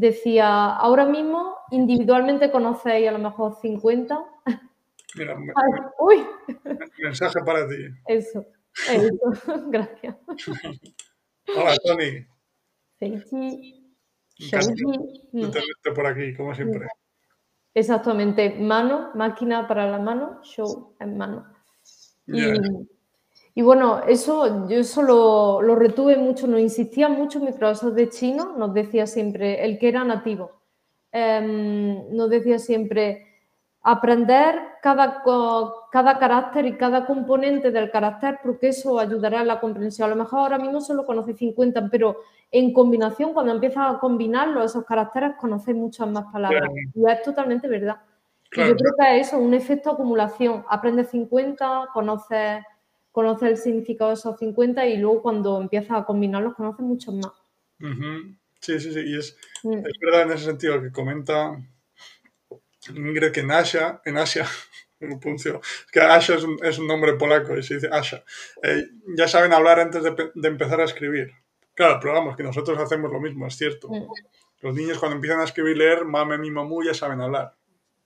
decía, ahora mismo individualmente conocéis a lo mejor 50. Mira, *laughs* uy. mensaje para ti. Eso, eso, *laughs* gracias. Hola, Tony. Feiji. Tenerte por aquí, como siempre. Exactamente, mano, máquina para la mano, show en mano. Y, y bueno, eso yo eso lo, retuve mucho, nos insistía mucho mi profesor de chino, nos decía siempre, el que era nativo, em, nos decía siempre, aprender cada, cada carácter y cada componente del carácter porque eso ayudará a la comprensión. A lo mejor ahora mismo solo conoce 50, pero en combinación, cuando empiezas a combinarlo, esos caracteres, conoces muchas más palabras. Y es totalmente verdad. yo creo que es eso, un efecto acumulación. Aprendes 50, conoces conoce el significado de esos 50 y luego cuando empiezas a combinarlos conoces muchos más. Sí, sí, sí. Y es, mm. es, verdad en ese sentido que comenta Ingrid que en Asia, en Asia, *laughs* que Asia es un, es un, nombre polaco y se dice Asia, eh, ya saben hablar antes de, de, empezar a escribir. Claro, pero vamos, que nosotros hacemos lo mismo, es cierto. Mm. Los niños cuando empiezan a escribir y leer, mame, mi, mamú, ya saben hablar.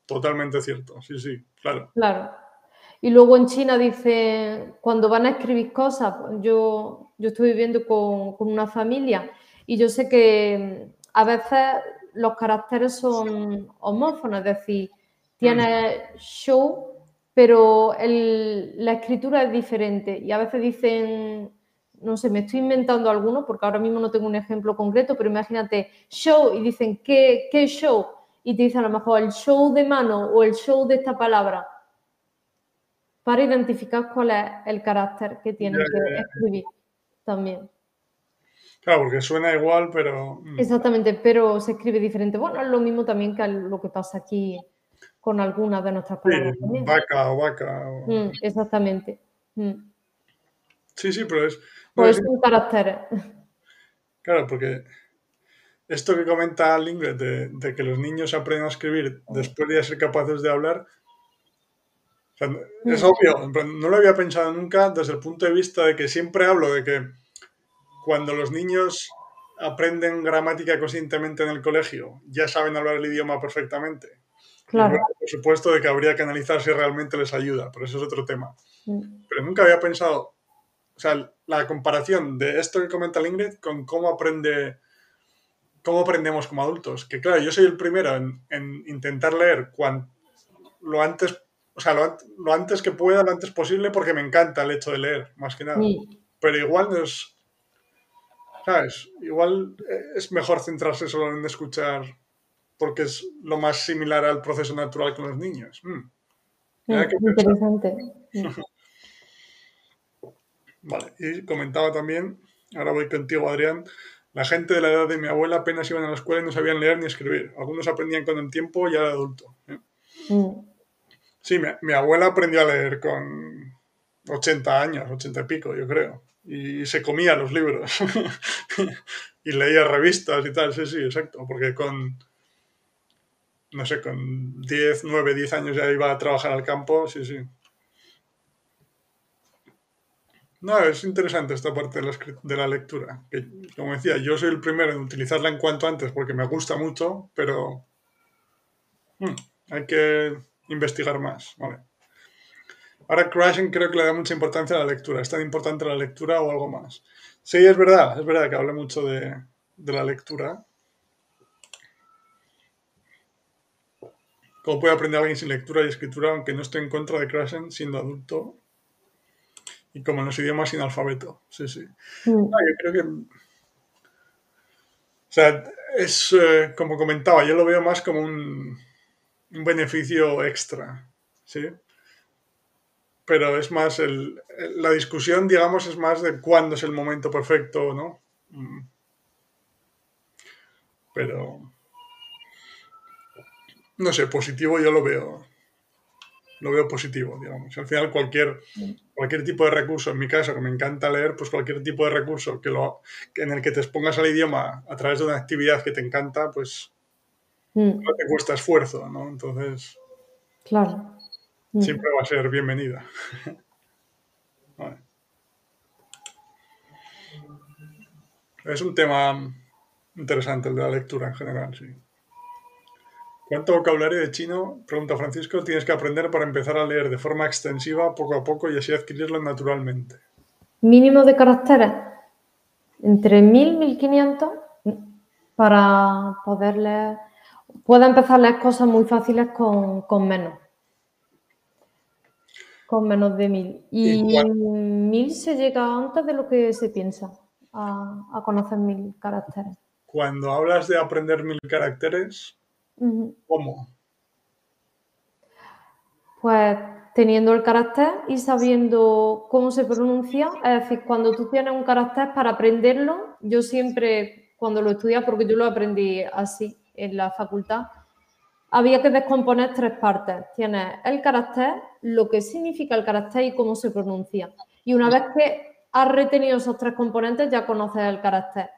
Totalmente cierto, sí, sí, claro. Claro. Y luego en China dice, cuando van a escribir cosas, yo, yo estoy viviendo con, con una familia y yo sé que mm, a veces los caracteres son homófonos, es decir, tiene show, pero el, la escritura es diferente. Y a veces dicen, no sé, me estoy inventando alguno, porque ahora mismo no tengo un ejemplo concreto, pero imagínate, show, y dicen, ¿qué, qué show? Y te dicen a lo mejor el show de mano o el show de esta palabra para identificar cuál es el carácter que tiene que escribir también. Claro, porque suena igual, pero... Mm. Exactamente, pero se escribe diferente. Bueno, es lo mismo también que lo que pasa aquí con algunas de nuestras palabras. Sí, vaca o vaca. Mm, exactamente. Mm. Sí, sí, pero es... Pues un carácter. Claro, porque esto que comenta Lingret de, de, que los niños aprenden a escribir después de ser capaces de hablar, es obvio, no lo había pensado nunca desde el punto de vista de que siempre hablo de que cuando los niños aprenden gramática conscientemente en el colegio, ya saben hablar el idioma perfectamente. Claro. por supuesto de que habría que analizar si realmente les ayuda, pero eso es otro tema. Mm. Pero nunca había pensado, o sea, la comparación de esto que comenta Ingrid con cómo aprende, cómo aprendemos como adultos. Que claro, yo soy el primero en, intentar leer lo antes, o sea, lo, antes que pueda, lo antes posible, porque me encanta el hecho de leer, más que nada. Pero igual no es ¿Sabes? Igual eh, es mejor centrarse solo en escuchar porque es lo más similar al proceso natural con los niños. Mm. interesante. *laughs* vale, y comentaba también, ahora voy contigo Adrián, la gente de la edad de mi abuela apenas iban a la escuela y no sabían leer ni escribir. Algunos aprendían con el tiempo ya de adulto. ¿eh? Mm. Sí, mi, mi, abuela aprendió a leer con 80 años, 80 y pico, yo creo y se comía los libros *laughs* y leía revistas y tal, sí, sí, exacto, porque con, no sé, con 10, 9, 10 años ya iba a trabajar al campo, sí, sí. No, es interesante esta parte de la, de la lectura. Como decía, yo soy el primero en utilizarla en cuanto antes porque me gusta mucho, pero hmm, hay que investigar más. Vale. Ahora Crashing creo que le da mucha importancia a la lectura. ¿Es tan importante la lectura o algo más? Sí, es verdad, es verdad que habla mucho de, la lectura. ¿Cómo puede aprender alguien sin lectura y escritura aunque no esté en contra de Crashing siendo adulto? Y como en los idiomas sin alfabeto. Sí, sí. Mm. yo creo que... O sea, es eh, como comentaba, yo lo veo más como un, un beneficio extra. ¿Sí? Pero es más el, la discusión, digamos, es más de cuándo es el momento perfecto, ¿no? Mm. Pero no sé, positivo yo lo veo. Lo veo positivo, digamos. Al final cualquier, cualquier tipo de recurso, en mi caso, que me encanta leer, pues cualquier tipo de recurso que lo, en el que te expongas al idioma a través de una actividad que te encanta, pues mm. no te cuesta esfuerzo, ¿no? Entonces... Claro siempre va a ser bienvenida. *laughs* Es un tema interesante el de la lectura en general, sí. ¿Cuánto vocabulario de chino, pregunta Francisco, tienes que aprender para empezar a leer de forma extensiva poco a poco y así adquirirlo naturalmente? Mínimo de caracteres, entre 1000 y 1500 para poder leer. Puedo empezar a leer cosas muy fáciles con, con menos con menos de mil. Y mil se llega antes de lo que se piensa a, conocer mil caracteres. Cuando hablas de aprender mil caracteres, ¿cómo? Pues teniendo el carácter y sabiendo cómo se pronuncia. Es decir, cuando tú tienes un carácter para aprenderlo, yo siempre, cuando lo estudia, porque yo lo aprendí así en la facultad, había que descomponer tres partes. Tienes el carácter, lo que significa el carácter y cómo se pronuncia. Y una vez que has retenido esos tres componentes, ya conoces el carácter.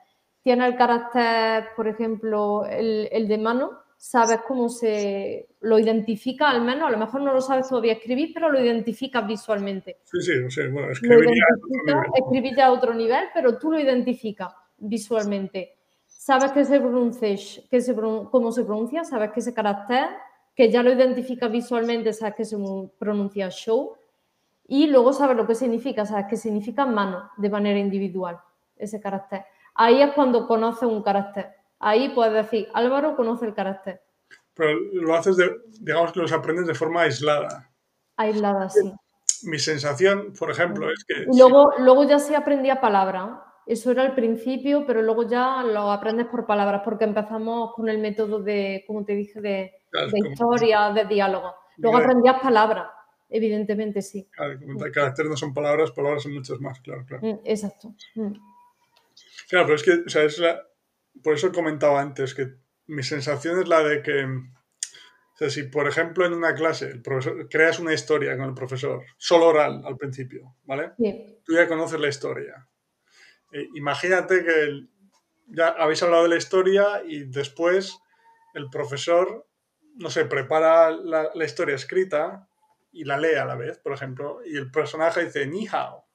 Tienes el carácter, por ejemplo, el, de mano, sabes cómo se lo identifica al menos, a lo mejor no lo sabes todavía escribir, pero lo identificas visualmente. Sí, sí, sí bueno, escribir ya a otro nivel, pero tú lo identificas visualmente sabes que se pronuncia, que se, cómo se pronuncia, sabes que ese carácter, que ya lo identifica visualmente, sabes que se pronuncia show, y luego sabes lo que significa, sabes que significa mano de manera individual, ese carácter. Ahí es cuando conoces un carácter. Ahí puedes decir, Álvaro conoce el carácter. Pero lo haces, de, digamos que los aprendes de forma aislada. Aislada, sí. Mi sensación, por ejemplo, es que... Luego, luego ya se aprendía palabra. Eso era al principio, pero luego ya lo aprendes por palabras, porque empezamos con el método de, como te dije, de, historia, de diálogo. Luego aprendías palabras, evidentemente sí. Claro, carácter no son palabras, palabras son muchas más, claro, claro. Mm, exacto. Mm. Claro, pero es que, o sea, es la, por eso comentaba antes que mi sensación es la de que O sea, si por ejemplo en una clase el profesor, creas una historia con el profesor, solo oral al principio, ¿vale? Sí. Tú ya conoces la historia. Eh, imagínate que el- ya habéis hablado de la historia y después el profesor, no sé, prepara la, la historia escrita y la lee a la vez, por ejemplo, y el personaje dice, ni hao,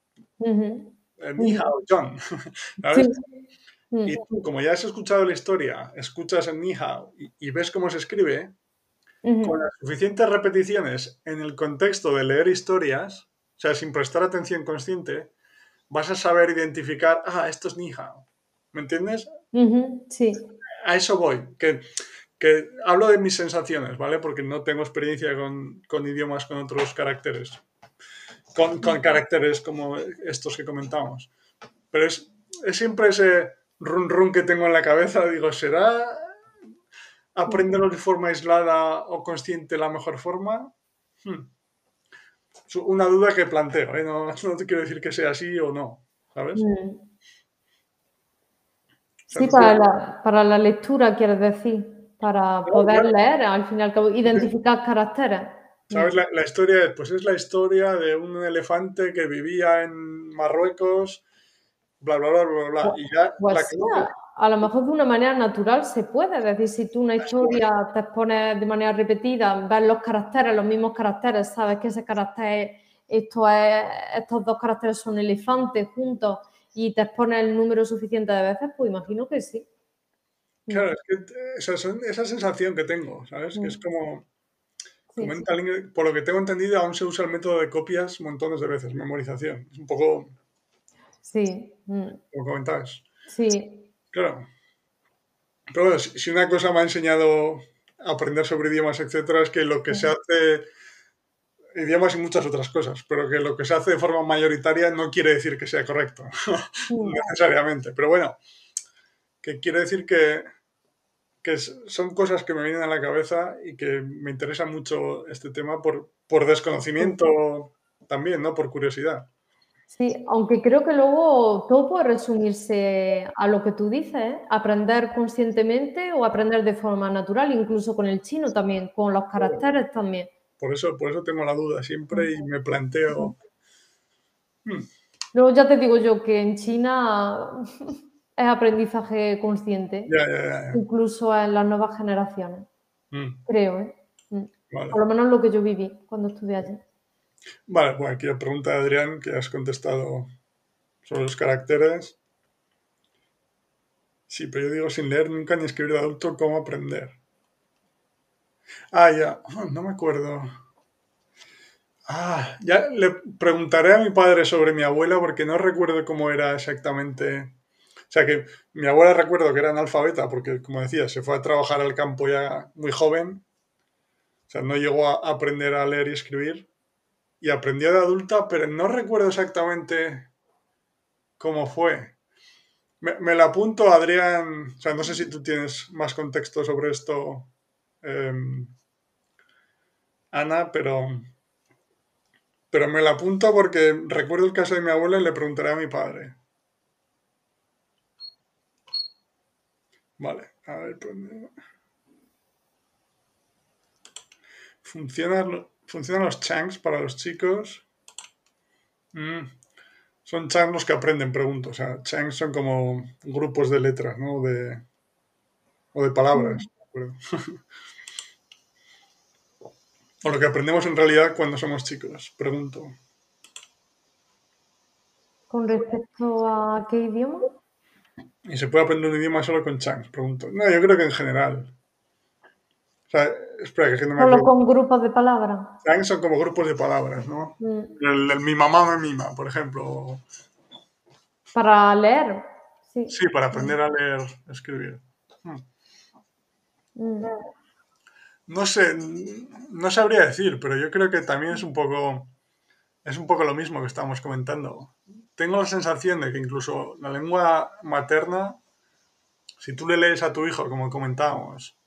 eh, ni hao, John. *laughs* ¿Sabes? Sí. Mm. Y tú, como ya has escuchado la historia, escuchas el ni hao y, y ves cómo se escribe, con las suficientes repeticiones en el contexto de leer historias, o sea, sin prestar atención consciente, vas a saber identificar, ah, esto es ni hao. ¿Me entiendes? Ujú. Sí. A eso voy. Que, que hablo de mis sensaciones, ¿vale? Porque no tengo experiencia con, con idiomas con otros caracteres. Con, con caracteres como estos que comentamos. Pero es, es siempre ese run run que tengo en la cabeza. Digo, ¿será aprenderlo de forma aislada o consciente la mejor forma? Hmm. Es una duda que planteo, ¿eh? No, *laughs* no te quiero decir que sea así o no, ¿sabes? Mm. sea, Sí, no para la, para la lectura, quieres decir, para poder claro. leer, al fin y al cabo, identificar caracteres. ¿Sabes? La, la historia es, pues es la historia de un elefante que vivía en Marruecos, bla, bla, bla, bla, bla. Y ya la que a, lo mejor de una manera natural se puede, es decir, si tú una historia te expones de manera repetida, ves los caracteres, los mismos caracteres, sabes que ese carácter, esto es, estos dos caracteres son elefantes juntos y te expones el número suficiente de veces, pues imagino que sí. Claro, es que esa, esa sensación que tengo, ¿sabes? Que es como, Sí, como sí. por lo que tengo entendido, aún se usa el método de copias montones de veces, memorización. Es un poco, Sí, mm, como comentabas. sí, Claro. Pero bueno, si una cosa me ha enseñado a aprender sobre idiomas, etcétera, es que lo que se hace, idiomas y muchas otras cosas, pero que lo que se hace de forma mayoritaria no quiere decir que sea correcto, *laughs* necesariamente. Pero bueno, que quiere decir que, que son cosas que me vienen a la cabeza y que me interesa mucho este tema por, por desconocimiento también, ¿no? Por curiosidad. Sí, aunque creo que luego todo puede resumirse a lo que tú dices, ¿eh? aprender conscientemente o aprender de forma natural, incluso con el chino también, con los caracteres también. Por eso, por eso tengo la duda siempre y me planteo, Luego ya te digo yo que en China *laughs* es aprendizaje consciente, ya, ya, ya, ya. incluso en las nuevas generaciones, Mm, creo, ¿eh? Mm. vale. Por lo menos lo que yo viví cuando estuve allí. Vale, bueno, aquí la pregunta de Adrián, que has contestado sobre los caracteres. Sí, pero yo digo sin leer nunca ni escribir de adulto, ¿cómo aprender? Ah, ya, Oh, no me acuerdo. Ah, ya le preguntaré a mi padre sobre mi abuela porque no recuerdo cómo era exactamente. O sea que mi abuela recuerdo que era analfabeta porque, como decía, se fue a trabajar al campo ya muy joven. O sea, no llegó a aprender a leer y escribir y aprendió de adulta, pero no recuerdo exactamente cómo fue. Me, me la apunto, Adrián. O sea, no sé si tú tienes más contexto sobre esto, eh, Ana, pero, pero me la apunto porque recuerdo el caso de mi abuela y le preguntaré a mi padre. Vale, a ver. pues, ¿Funcionan, ¿Funcionan los chunks para los chicos? Mm, Son chunks los que aprenden, pregunto. O sea, chunks son como grupos de letras, ¿no? De, o de palabras. acuerdo. *laughs* o lo que aprendemos en realidad cuando somos chicos, pregunto. ¿Con respecto a qué idioma? ¿Y se puede aprender un idioma solo con chunks? Pregunto. No, yo creo que en general. O sea, espera, que no me Solo con grupos de palabras. Son como grupos de palabras, ¿no? Mm, El, el mi mamá me mima, por ejemplo. Para leer, sí. Sí, para aprender a leer, escribir. Mm, No sé, no sabría decir, pero yo creo que también es un poco, es un poco lo mismo que estábamos comentando. Tengo la sensación de que incluso la lengua materna, si tú le lees a tu hijo, como comentábamos,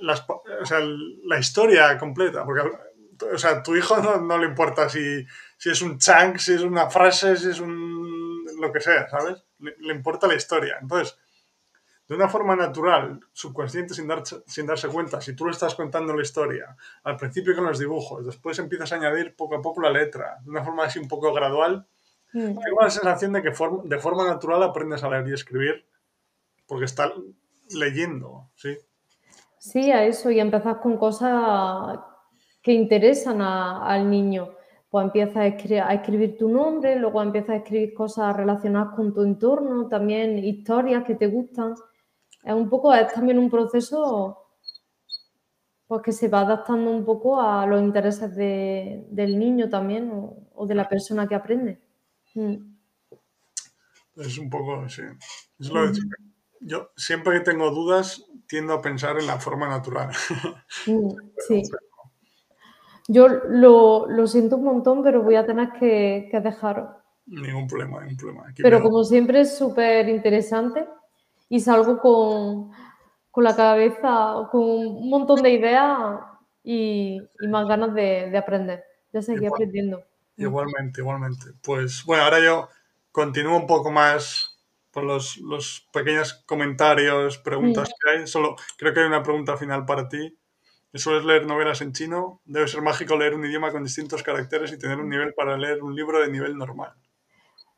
las o sea, la historia completa, porque o sea, a tu hijo no, no le importa si, si es un chunk, si es una frase, si es un lo que sea, ¿sabes? Le, le importa la historia. Entonces, de una forma natural, subconsciente, sin, sin darse cuenta. Si tú le estás contando la historia, al principio con los dibujos, después empiezas a añadir poco a poco la letra, de una forma así un poco gradual, mm. tengo la sensación de que de forma natural aprendes a leer y escribir porque estás leyendo, ¿sí? Sí, a eso, y empezar con cosas que interesan al niño. Pues empiezas a, escribir tu nombre, luego empiezas a escribir cosas relacionadas con tu entorno, también historias que te gustan. Es un poco, es también un proceso pues, que se va adaptando un poco a los intereses del niño también o, de la persona que aprende. Mm. Es un poco, sí. Es lo yo siempre que tengo dudas tiendo a pensar en la forma natural. Mm, *laughs* sí. Yo lo, siento un montón, pero voy a tener que, que dejar. Ningún problema, ningún problema. pero como siempre es súper interesante y salgo con, la cabeza, con un montón de ideas y, más ganas de, aprender, de seguir aprendiendo. Igualmente, igualmente. Pues bueno, ahora yo continúo un poco más por los, los pequeños comentarios, preguntas que hay. Solo creo que hay una pregunta final para ti. ¿Sueles leer novelas en chino? Debe ser mágico leer un idioma con distintos caracteres y tener un nivel para leer un libro de nivel normal.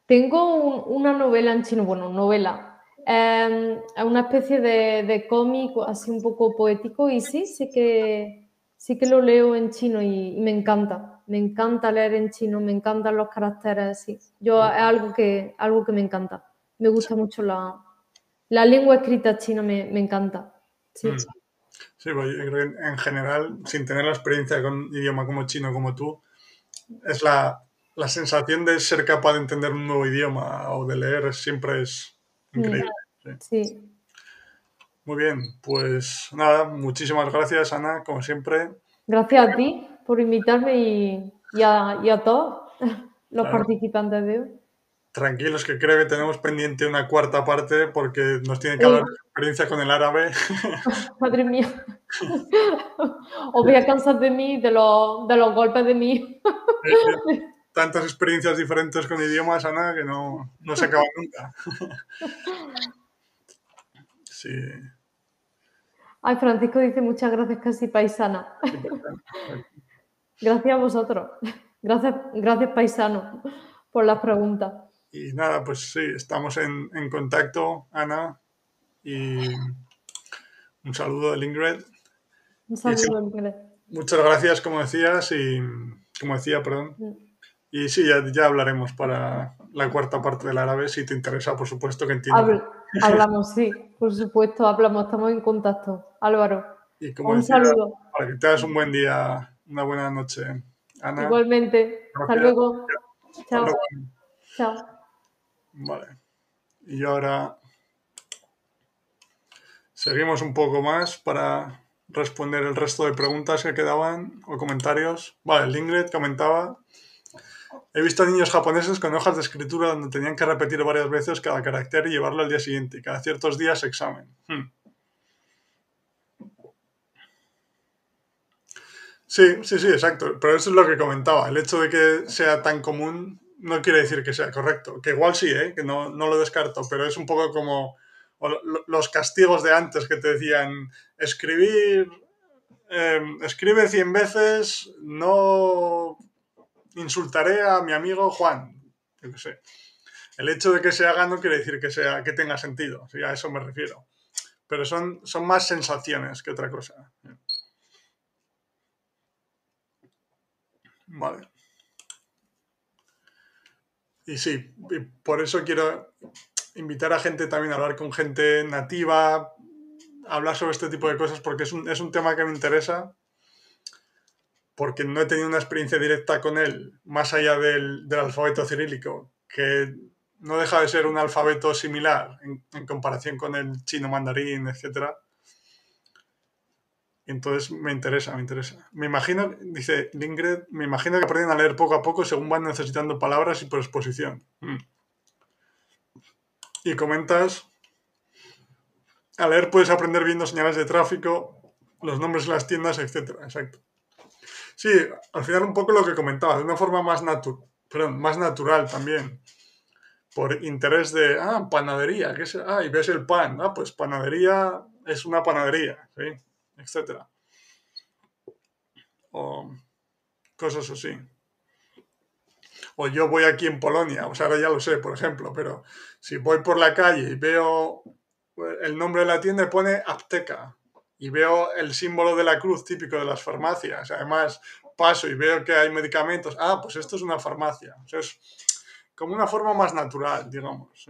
Tengo una novela en chino, bueno, novela. Eh, una especie de, de cómic así un poco poético y sí, sí que, sí que lo leo en chino y, me encanta. Me encanta leer en chino, me encantan los caracteres así. Yo es algo que, algo que me encanta me gusta mucho la, la lengua escrita china, me, me encanta. Sí. Mm. Sí, pues yo creo que en general, sin tener la experiencia con un idioma como chino como tú, es la, la, sensación de ser capaz de entender un nuevo idioma o de leer siempre es increíble. Sí. Muy bien, pues nada, muchísimas gracias Ana, como siempre. Gracias a ti por invitarme y, y, a, y a, todos *laughs* los participantes de hoy tranquilos que creo que tenemos pendiente una cuarta parte porque nos tiene que hablar de experiencia con el árabe. *laughs* Madre mía. *laughs* Os voy a cansar de mí, de, los, de los golpes de mí. Tantas experiencias diferentes con idiomas, Ana, que no, no se acaba nunca. *laughs* Sí. Ay, Francisco dice muchas gracias, casi paisana. Gracias a vosotros. Gracias, gracias paisano, por las preguntas. Y nada, pues sí, estamos en, en contacto, Ana. Y un saludo de Ingrid. Un saludo, Ingrid. Muchas gracias, como decías, y como decía, perdón. Y sí, ya, ya, hablaremos para la cuarta parte del árabe, si te interesa, por supuesto, que entiendo. hablamos, sí, por supuesto, hablamos, estamos en contacto. Álvaro. un saludo. Para que tengas un buen día, una buena noche. Ana. Igualmente. Hasta luego. Chao. Chao. Vale. Y ahora seguimos un poco más para responder el resto de preguntas que quedaban o comentarios. Vale, el Ingrid comentaba. He visto niños japoneses con hojas de escritura donde tenían que repetir varias veces cada carácter y llevarlo al día siguiente, cada ciertos días examen. Hmm. Sí, sí, sí, exacto. Pero eso es lo que comentaba. El hecho de que sea tan común no quiere decir que sea correcto. Que igual sí, ¿eh? que no, lo descarto, pero es un poco como los castigos de antes que te decían escribir, em, escribe 100 veces, no insultaré a mi amigo Juan. sé. El hecho de que se haga no quiere decir que, sea, que tenga sentido, a eso me refiero. Pero son, son más sensaciones que otra cosa. Vale. Y sí, por eso quiero invitar a gente también a hablar con gente nativa, hablar sobre este tipo de cosas, porque es un, es un tema que me interesa, porque no he tenido una experiencia directa con él, más allá del, del alfabeto cirílico, que no deja de ser un alfabeto similar en, en comparación con el chino mandarín, etcétera entonces me interesa, me interesa. Me imagino, dice Lingred, me imagino que aprenden a leer poco a poco según van necesitando palabras y por exposición. Mm. Y comentas, a leer puedes aprender viendo señales de tráfico, los nombres de las tiendas, etc. Exacto. Sí, al final un poco lo que comentaba, de una forma más, natu más natural también. por interés de, ah, panadería, ¿qué es? Ah, y ves el pan, ah, pues panadería es una panadería, ¿sí? Etcétera. O cosas así. O yo voy aquí en Polonia, o sea, ahora ya lo sé, por ejemplo, pero si voy por la calle y veo el nombre de la tienda pone Apteca y veo el símbolo de la cruz típico de las farmacias, además paso y veo que hay medicamentos, ah, pues esto es una farmacia. Es como una forma más natural, digamos.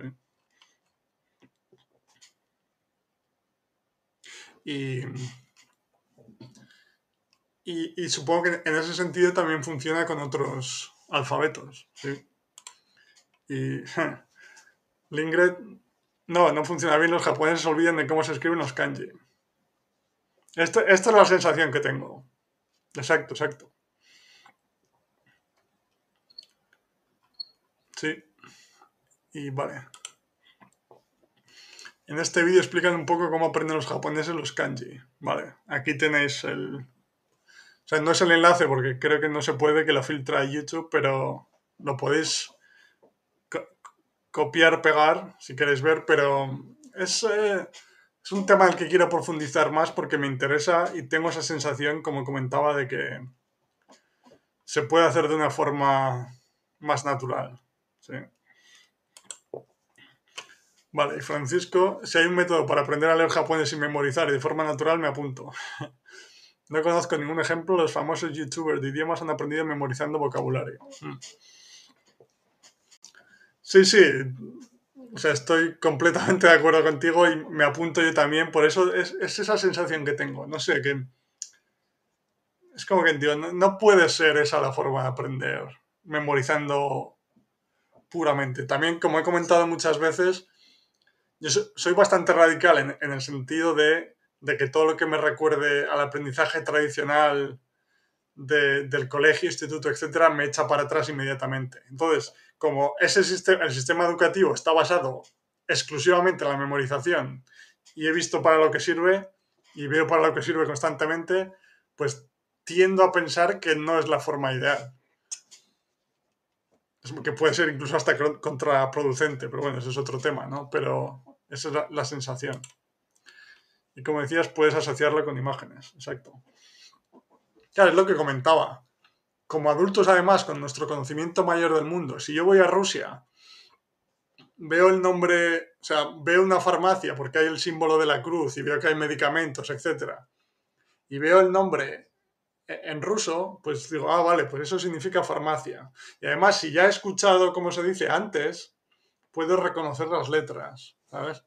Y, y, supongo que en ese sentido también funciona con otros alfabetos. ¿sí? Y *laughs* Lingred, no, no funciona bien. Los japoneses se olvidan de cómo se escriben los kanji. esta es la sensación que tengo. Exacto, exacto. Sí. Y vale. En este vídeo explican un poco cómo aprenden los japoneses los kanji. Vale, aquí tenéis el... O sea, no es el enlace porque creo que no se puede que lo filtra YouTube, pero lo podéis copiar, pegar, si queréis ver, pero es, eh, es un tema el que quiero profundizar más porque me interesa y tengo esa sensación, como comentaba, de que se puede hacer de una forma más natural. Vale, Francisco, si hay un método para aprender a leer japonés y memorizar y de forma natural, me apunto. *laughs* no conozco ningún ejemplo, los famosos youtubers de idiomas han aprendido memorizando vocabulario. Mm. Sí, sí, o sea, estoy completamente de acuerdo contigo y me apunto yo también, por eso es, esa sensación que tengo, no sé, que es como que entiendo, no puede ser esa la forma de aprender, memorizando puramente. También, como he comentado muchas veces, yo soy bastante radical en, el sentido de, que todo lo que me recuerde al aprendizaje tradicional del colegio, instituto, etcétera, me echa para atrás inmediatamente. Entonces, como ese sistema, el sistema educativo está basado exclusivamente en la memorización y he visto para lo que sirve y veo para lo que sirve constantemente, pues tiendo a pensar que no es la forma ideal que puede ser incluso hasta contraproducente, pero bueno, ese es otro tema, ¿no? Pero esa es la, sensación. Y como decías, puedes asociarla con imágenes, exacto. Claro, es lo que comentaba. Como adultos, además, con nuestro conocimiento mayor del mundo, si yo voy a Rusia, veo el nombre, o sea, veo una farmacia porque hay el símbolo de la cruz y veo que hay medicamentos, etc. Y veo el nombre en ruso, pues digo, ah, vale, pues eso significa farmacia. Y además, si ya he escuchado cómo se dice antes, puedo reconocer las letras, ¿sabes?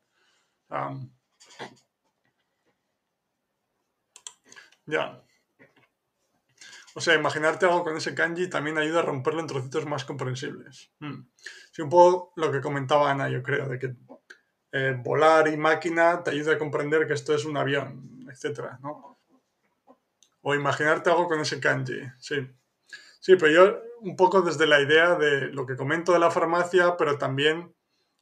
Ya. O sea, imaginarte algo con ese kanji también ayuda a romperlo en trocitos más comprensibles. Mm. Sí, un poco lo que comentaba Ana, yo creo, de que eh, volar y máquina te ayuda a comprender que esto es un avión, etcétera, ¿no? O imaginarte algo con ese kanji, sí. Sí, pero yo un poco desde la idea de lo que comento de la farmacia, pero también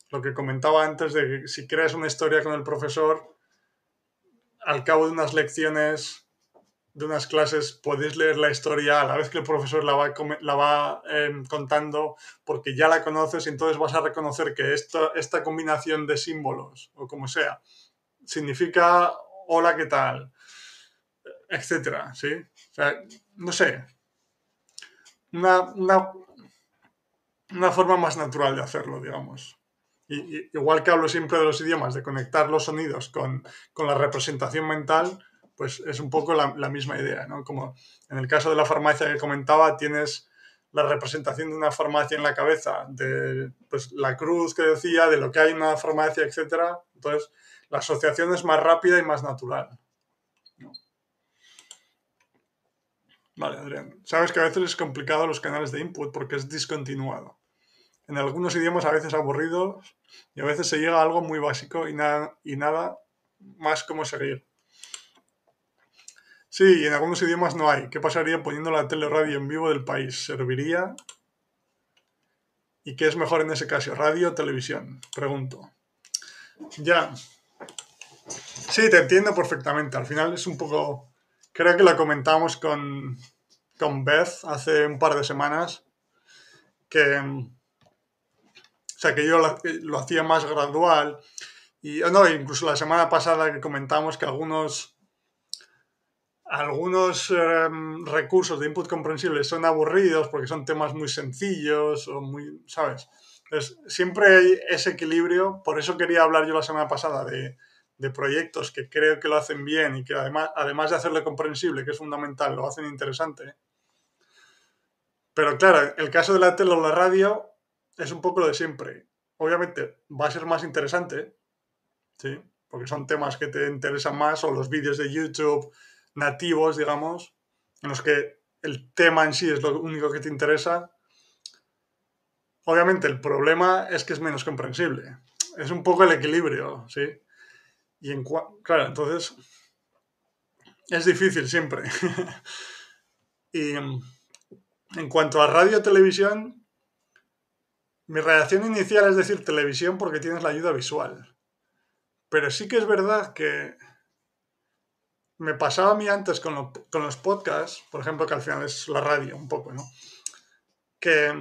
lo que comentaba antes de que si creas una historia con el profesor, al cabo de unas lecciones, de unas clases, podéis leer la historia a la vez que el profesor la va, la va em, contando, porque ya la conoces y entonces vas a reconocer que esta, esta combinación de símbolos, o como sea, significa hola, ¿qué tal? etcétera, ¿sí? O sea, no sé. Una, una, una forma más natural de hacerlo, digamos. Y, igual que hablo siempre de los idiomas, de conectar los sonidos con, con la representación mental, pues es un poco la, misma idea, ¿no? Como en el caso de la farmacia que comentaba, tienes la representación de una farmacia en la cabeza, de pues, la cruz que decía, de lo que hay en una farmacia, etcétera. Entonces, la asociación es más rápida y más natural. Vale, Adrián. Sabes que a veces es complicado los canales de input porque es discontinuado. En algunos idiomas a veces aburrido y a veces se llega a algo muy básico y nada, y nada más como seguir. Sí, y en algunos idiomas no hay. ¿Qué pasaría poniendo la teleradio en vivo del país? ¿Serviría? ¿Y qué es mejor en ese caso? ¿Radio o televisión? Pregunto. Ya. Sí, te entiendo perfectamente. Al final es un poco Creo que lo comentamos con, con Beth hace un par de semanas, que O sea, que yo lo, hacía más gradual. Y no, incluso la semana pasada que comentamos que algunos, algunos em, recursos de input comprensible son aburridos porque son temas muy sencillos o muy, ¿sabes? Entonces, siempre hay ese equilibrio. Por eso quería hablar yo la semana pasada de, de proyectos que creo que lo hacen bien y que además, además de hacerle comprensible, que es fundamental, lo hacen interesante. Pero claro, el caso de la tele o la radio es un poco lo de siempre. Obviamente va a ser más interesante, ¿sí? Porque son temas que te interesan más, o los vídeos de YouTube nativos, digamos, en los que el tema en sí es lo único que te interesa. Obviamente el problema es que es menos comprensible. Es un poco el equilibrio, ¿sí? Y en claro, entonces es difícil siempre. *laughs* y en cuanto a radio televisión, mi reacción inicial es decir televisión porque tienes la ayuda visual. Pero sí que es verdad que me pasaba a mí antes con, los podcasts, por ejemplo, que al final es la radio un poco, ¿no? Que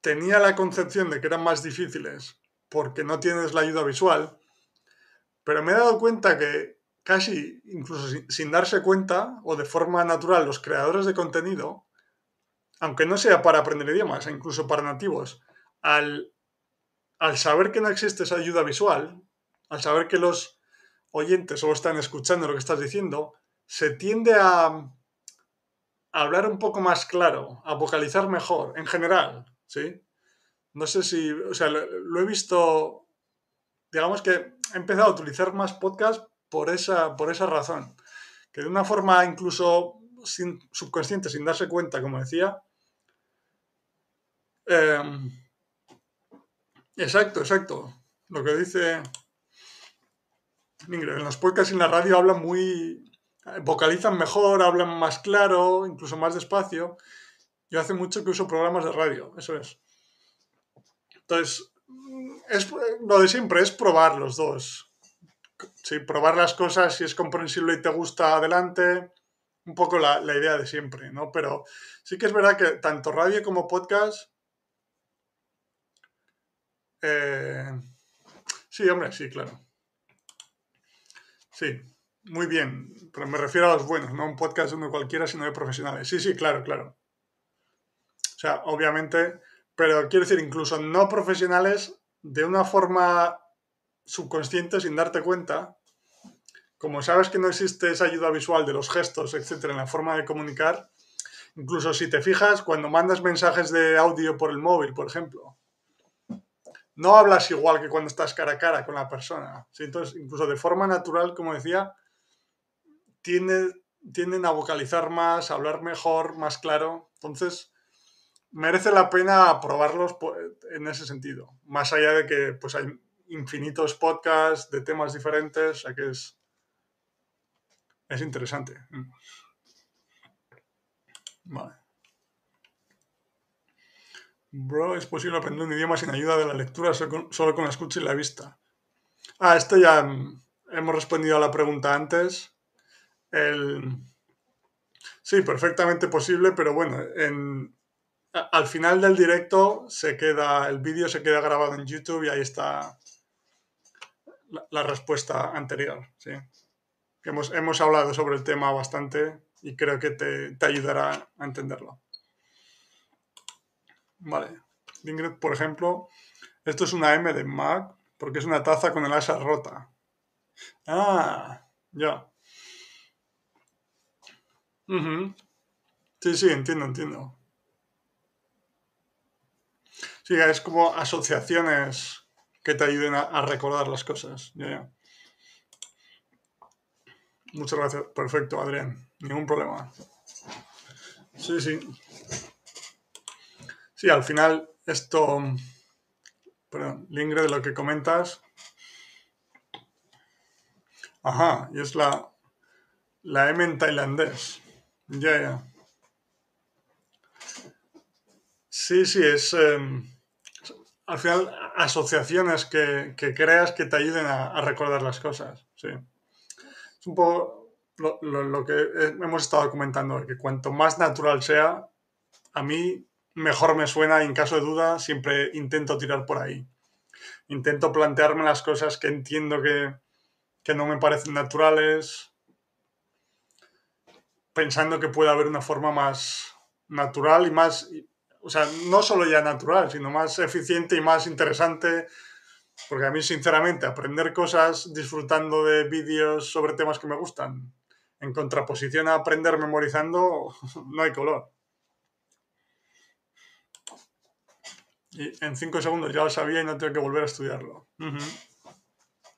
tenía la concepción de que eran más difíciles porque no tienes la ayuda visual, pero me he dado cuenta que casi, incluso sin, sin darse cuenta o de forma natural, los creadores de contenido aunque no sea para aprender idiomas, incluso para nativos, al, saber que no existe esa ayuda visual, al saber que los oyentes solo están escuchando lo que estás diciendo, se tiende a, hablar un poco más claro, a vocalizar mejor, en general, ¿sí? No sé si, o sea, lo, he visto, digamos que he empezado a utilizar más podcast por esa, por esa razón, que de una forma incluso sin, subconsciente, sin darse cuenta, como decía, Em, exacto, exacto. Lo que dice En los podcasts y en la radio hablan muy. vocalizan mejor, hablan más claro, incluso más despacio. Yo hace mucho que uso programas de radio, eso es. Entonces, es, lo de siempre es probar los dos. Sí, probar las cosas, si es comprensible y te gusta, adelante. Un poco la, la idea de siempre, ¿no? Pero sí que es verdad que tanto radio como podcast eh, sí, hombre, sí, claro. Sí, muy bien. Pero me refiero a los buenos, no a un podcast de uno cualquiera, sino de profesionales. Sí, sí, claro, claro. O sea, obviamente, pero quiero decir, incluso no profesionales, de una forma subconsciente, sin darte cuenta, como sabes que no existe esa ayuda visual de los gestos, etcétera, en la forma de comunicar, incluso si te fijas, cuando mandas mensajes de audio por el móvil, por ejemplo, no hablas igual que cuando estás cara a cara con la persona. Entonces, incluso de forma natural, como decía, tienden a vocalizar más, a hablar mejor, más claro. Entonces, merece la pena probarlos en ese sentido. Más allá de que pues, hay infinitos podcasts de temas diferentes, o sea que es, es interesante. Mm. Vale. Bro, es posible aprender un idioma sin ayuda de la lectura, solo con la escucha y la vista. Ah, esto ya mm, hemos respondido a la pregunta antes. Sí, perfectamente posible, pero bueno, al final del directo se queda, el vídeo se queda grabado en YouTube y ahí está la, respuesta anterior. ¿sí? Hemos, hemos, hablado sobre el tema bastante y creo que te ayudará a entenderlo. Vale. Ingrid, por ejemplo, esto es una M de Mac porque es una taza con el asa rota. Ah, ya. Sí, sí, entiendo, entiendo. Sí, es como asociaciones que te ayuden a, recordar las cosas. Ya, ya. Muchas gracias. Perfecto, Adrián. Ningún problema. Sí, sí. Sí, al final esto, perdón, Lingre, de lo que comentas. Ajá, y es la, la M en tailandés. Ya, ya. Sí, sí, es em, al final asociaciones que, creas que te ayuden a, recordar las cosas. Sí. Es un poco lo, lo, que hemos estado comentando, que cuanto más natural sea, a mí mejor me suena y en caso de duda siempre intento tirar por ahí. Intento plantearme las cosas que entiendo que, que no me parecen naturales, pensando que puede haber una forma más natural y más, o sea, no solo ya natural, sino más eficiente y más interesante, porque a mí sinceramente aprender cosas disfrutando de vídeos sobre temas que me gustan, en contraposición a aprender memorizando, *laughs* no hay color. Y en cinco segundos ya lo sabía y no tengo que volver a estudiarlo.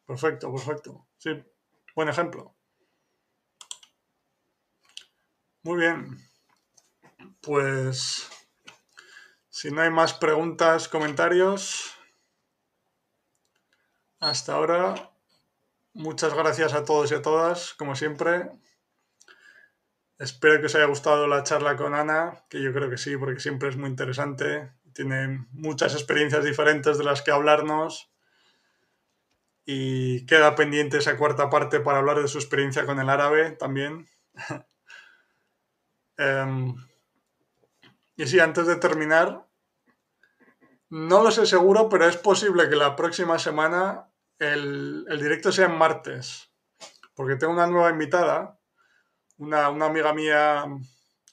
Perfecto, perfecto. Sí, buen ejemplo. Muy bien. Pues si no hay más preguntas, comentarios, hasta ahora, muchas gracias a todos y a todas, como siempre. Espero que os haya gustado la charla con Ana, que yo creo que sí, porque siempre es muy interesante. Tiene muchas experiencias diferentes de las que hablarnos. Y queda pendiente esa cuarta parte para hablar de su experiencia con el árabe también. *laughs* Em, y sí, antes de terminar, no lo sé seguro, pero es posible que la próxima semana el, directo sea en martes, porque tengo una nueva invitada, una, una, amiga mía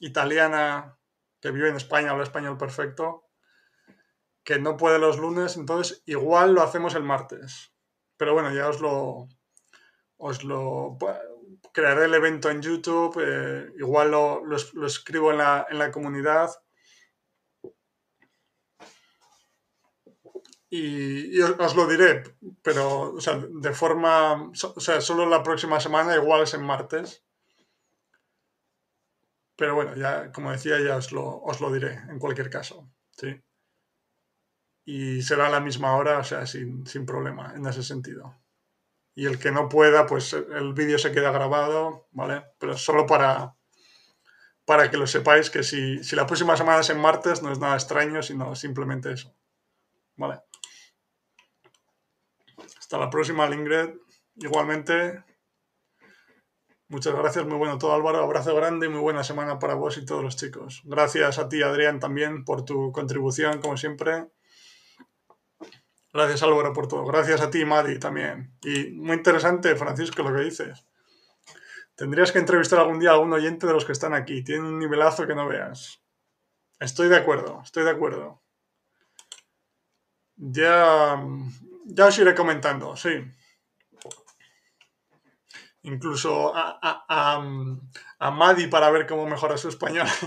italiana que vive en España, habla español perfecto, que no puede los lunes, entonces igual lo hacemos el martes. Pero bueno, ya os lo, os lo crearé el evento en YouTube, eh, igual lo, lo, escribo en la, en la comunidad. Y, os, lo diré, pero o sea, de forma, o sea, solo la próxima semana, igual es en martes. Pero bueno, ya, como decía, ya os lo, os lo diré en cualquier caso. ¿sí? Y será a la misma hora, o sea, sin, sin problema en ese sentido y el que no pueda, pues el vídeo se queda grabado, ¿vale? Pero solo para, para que lo sepáis que si, si la próxima semana es en martes no es nada extraño, sino simplemente eso, ¿vale? Hasta la próxima, Lingred. Igualmente, muchas gracias, muy bueno todo Álvaro, abrazo grande y muy buena semana para vos y todos los chicos. Gracias a ti, Adrián, también por tu contribución, como siempre. Gracias Álvaro por todo. Gracias a ti, Madi, también. Y muy interesante, Francisco, lo que dices. Tendrías que entrevistar algún día a algún oyente de los que están aquí. Tiene un nivelazo que no veas. Estoy de acuerdo, estoy de acuerdo. Ya, ya os iré comentando, sí incluso a, a, a, Madi para ver cómo mejora su español. *laughs*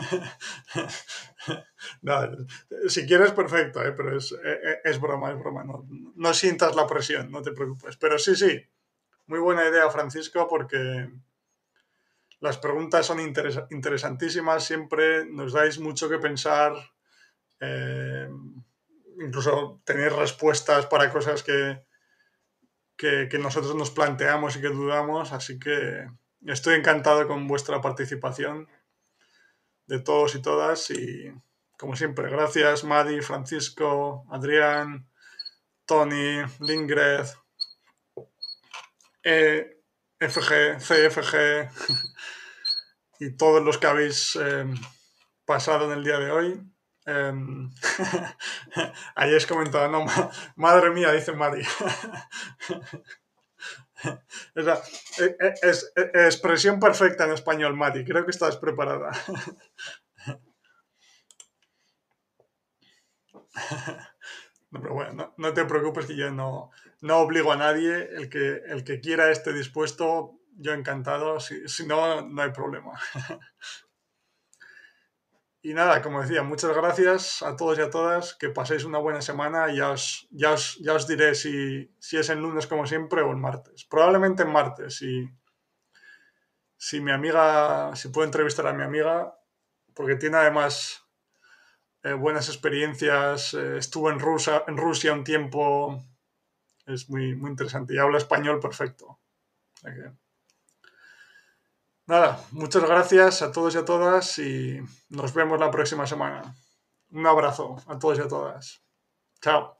*laughs* si quieres, perfecto, ¿eh? pero es, eh, eh, es, broma, es broma. No, no, sientas la presión, no te preocupes. Pero sí, sí, muy buena idea, Francisco, porque las preguntas son interesantísimas, siempre nos dais mucho que pensar. incluso tener respuestas para cosas que, que, nosotros nos planteamos y que dudamos, así que estoy encantado con vuestra participación de todos y todas y como siempre, gracias Madi, Francisco, Adrián, Tony, Lingred, e, FG, CFG y todos los que habéis eh, pasado en el día de hoy. Eh, ayer comentado, no, madre mía, dice Mari. *laughs* es, e, es, expresión perfecta en español, Mati. Creo que estás preparada. *laughs* *laughs* No, te preocupes que yo no, no obligo a nadie. El que, el que quiera esté dispuesto, yo encantado. Si, si no, no hay problema. *laughs* Y nada, como decía, muchas gracias a todos y a todas, que paséis una buena semana ya os, ya ya os diré si, si, es el lunes como siempre o el martes. Probablemente en martes, si mi amiga, si puedo entrevistar a mi amiga, porque tiene además eh, buenas experiencias, eh, estuvo en Rusia, en Rusia un tiempo, es muy, muy interesante y habla español perfecto. Nada, muchas gracias a todos y a todas y nos vemos la próxima semana. Un abrazo a todos y a todas. Chao.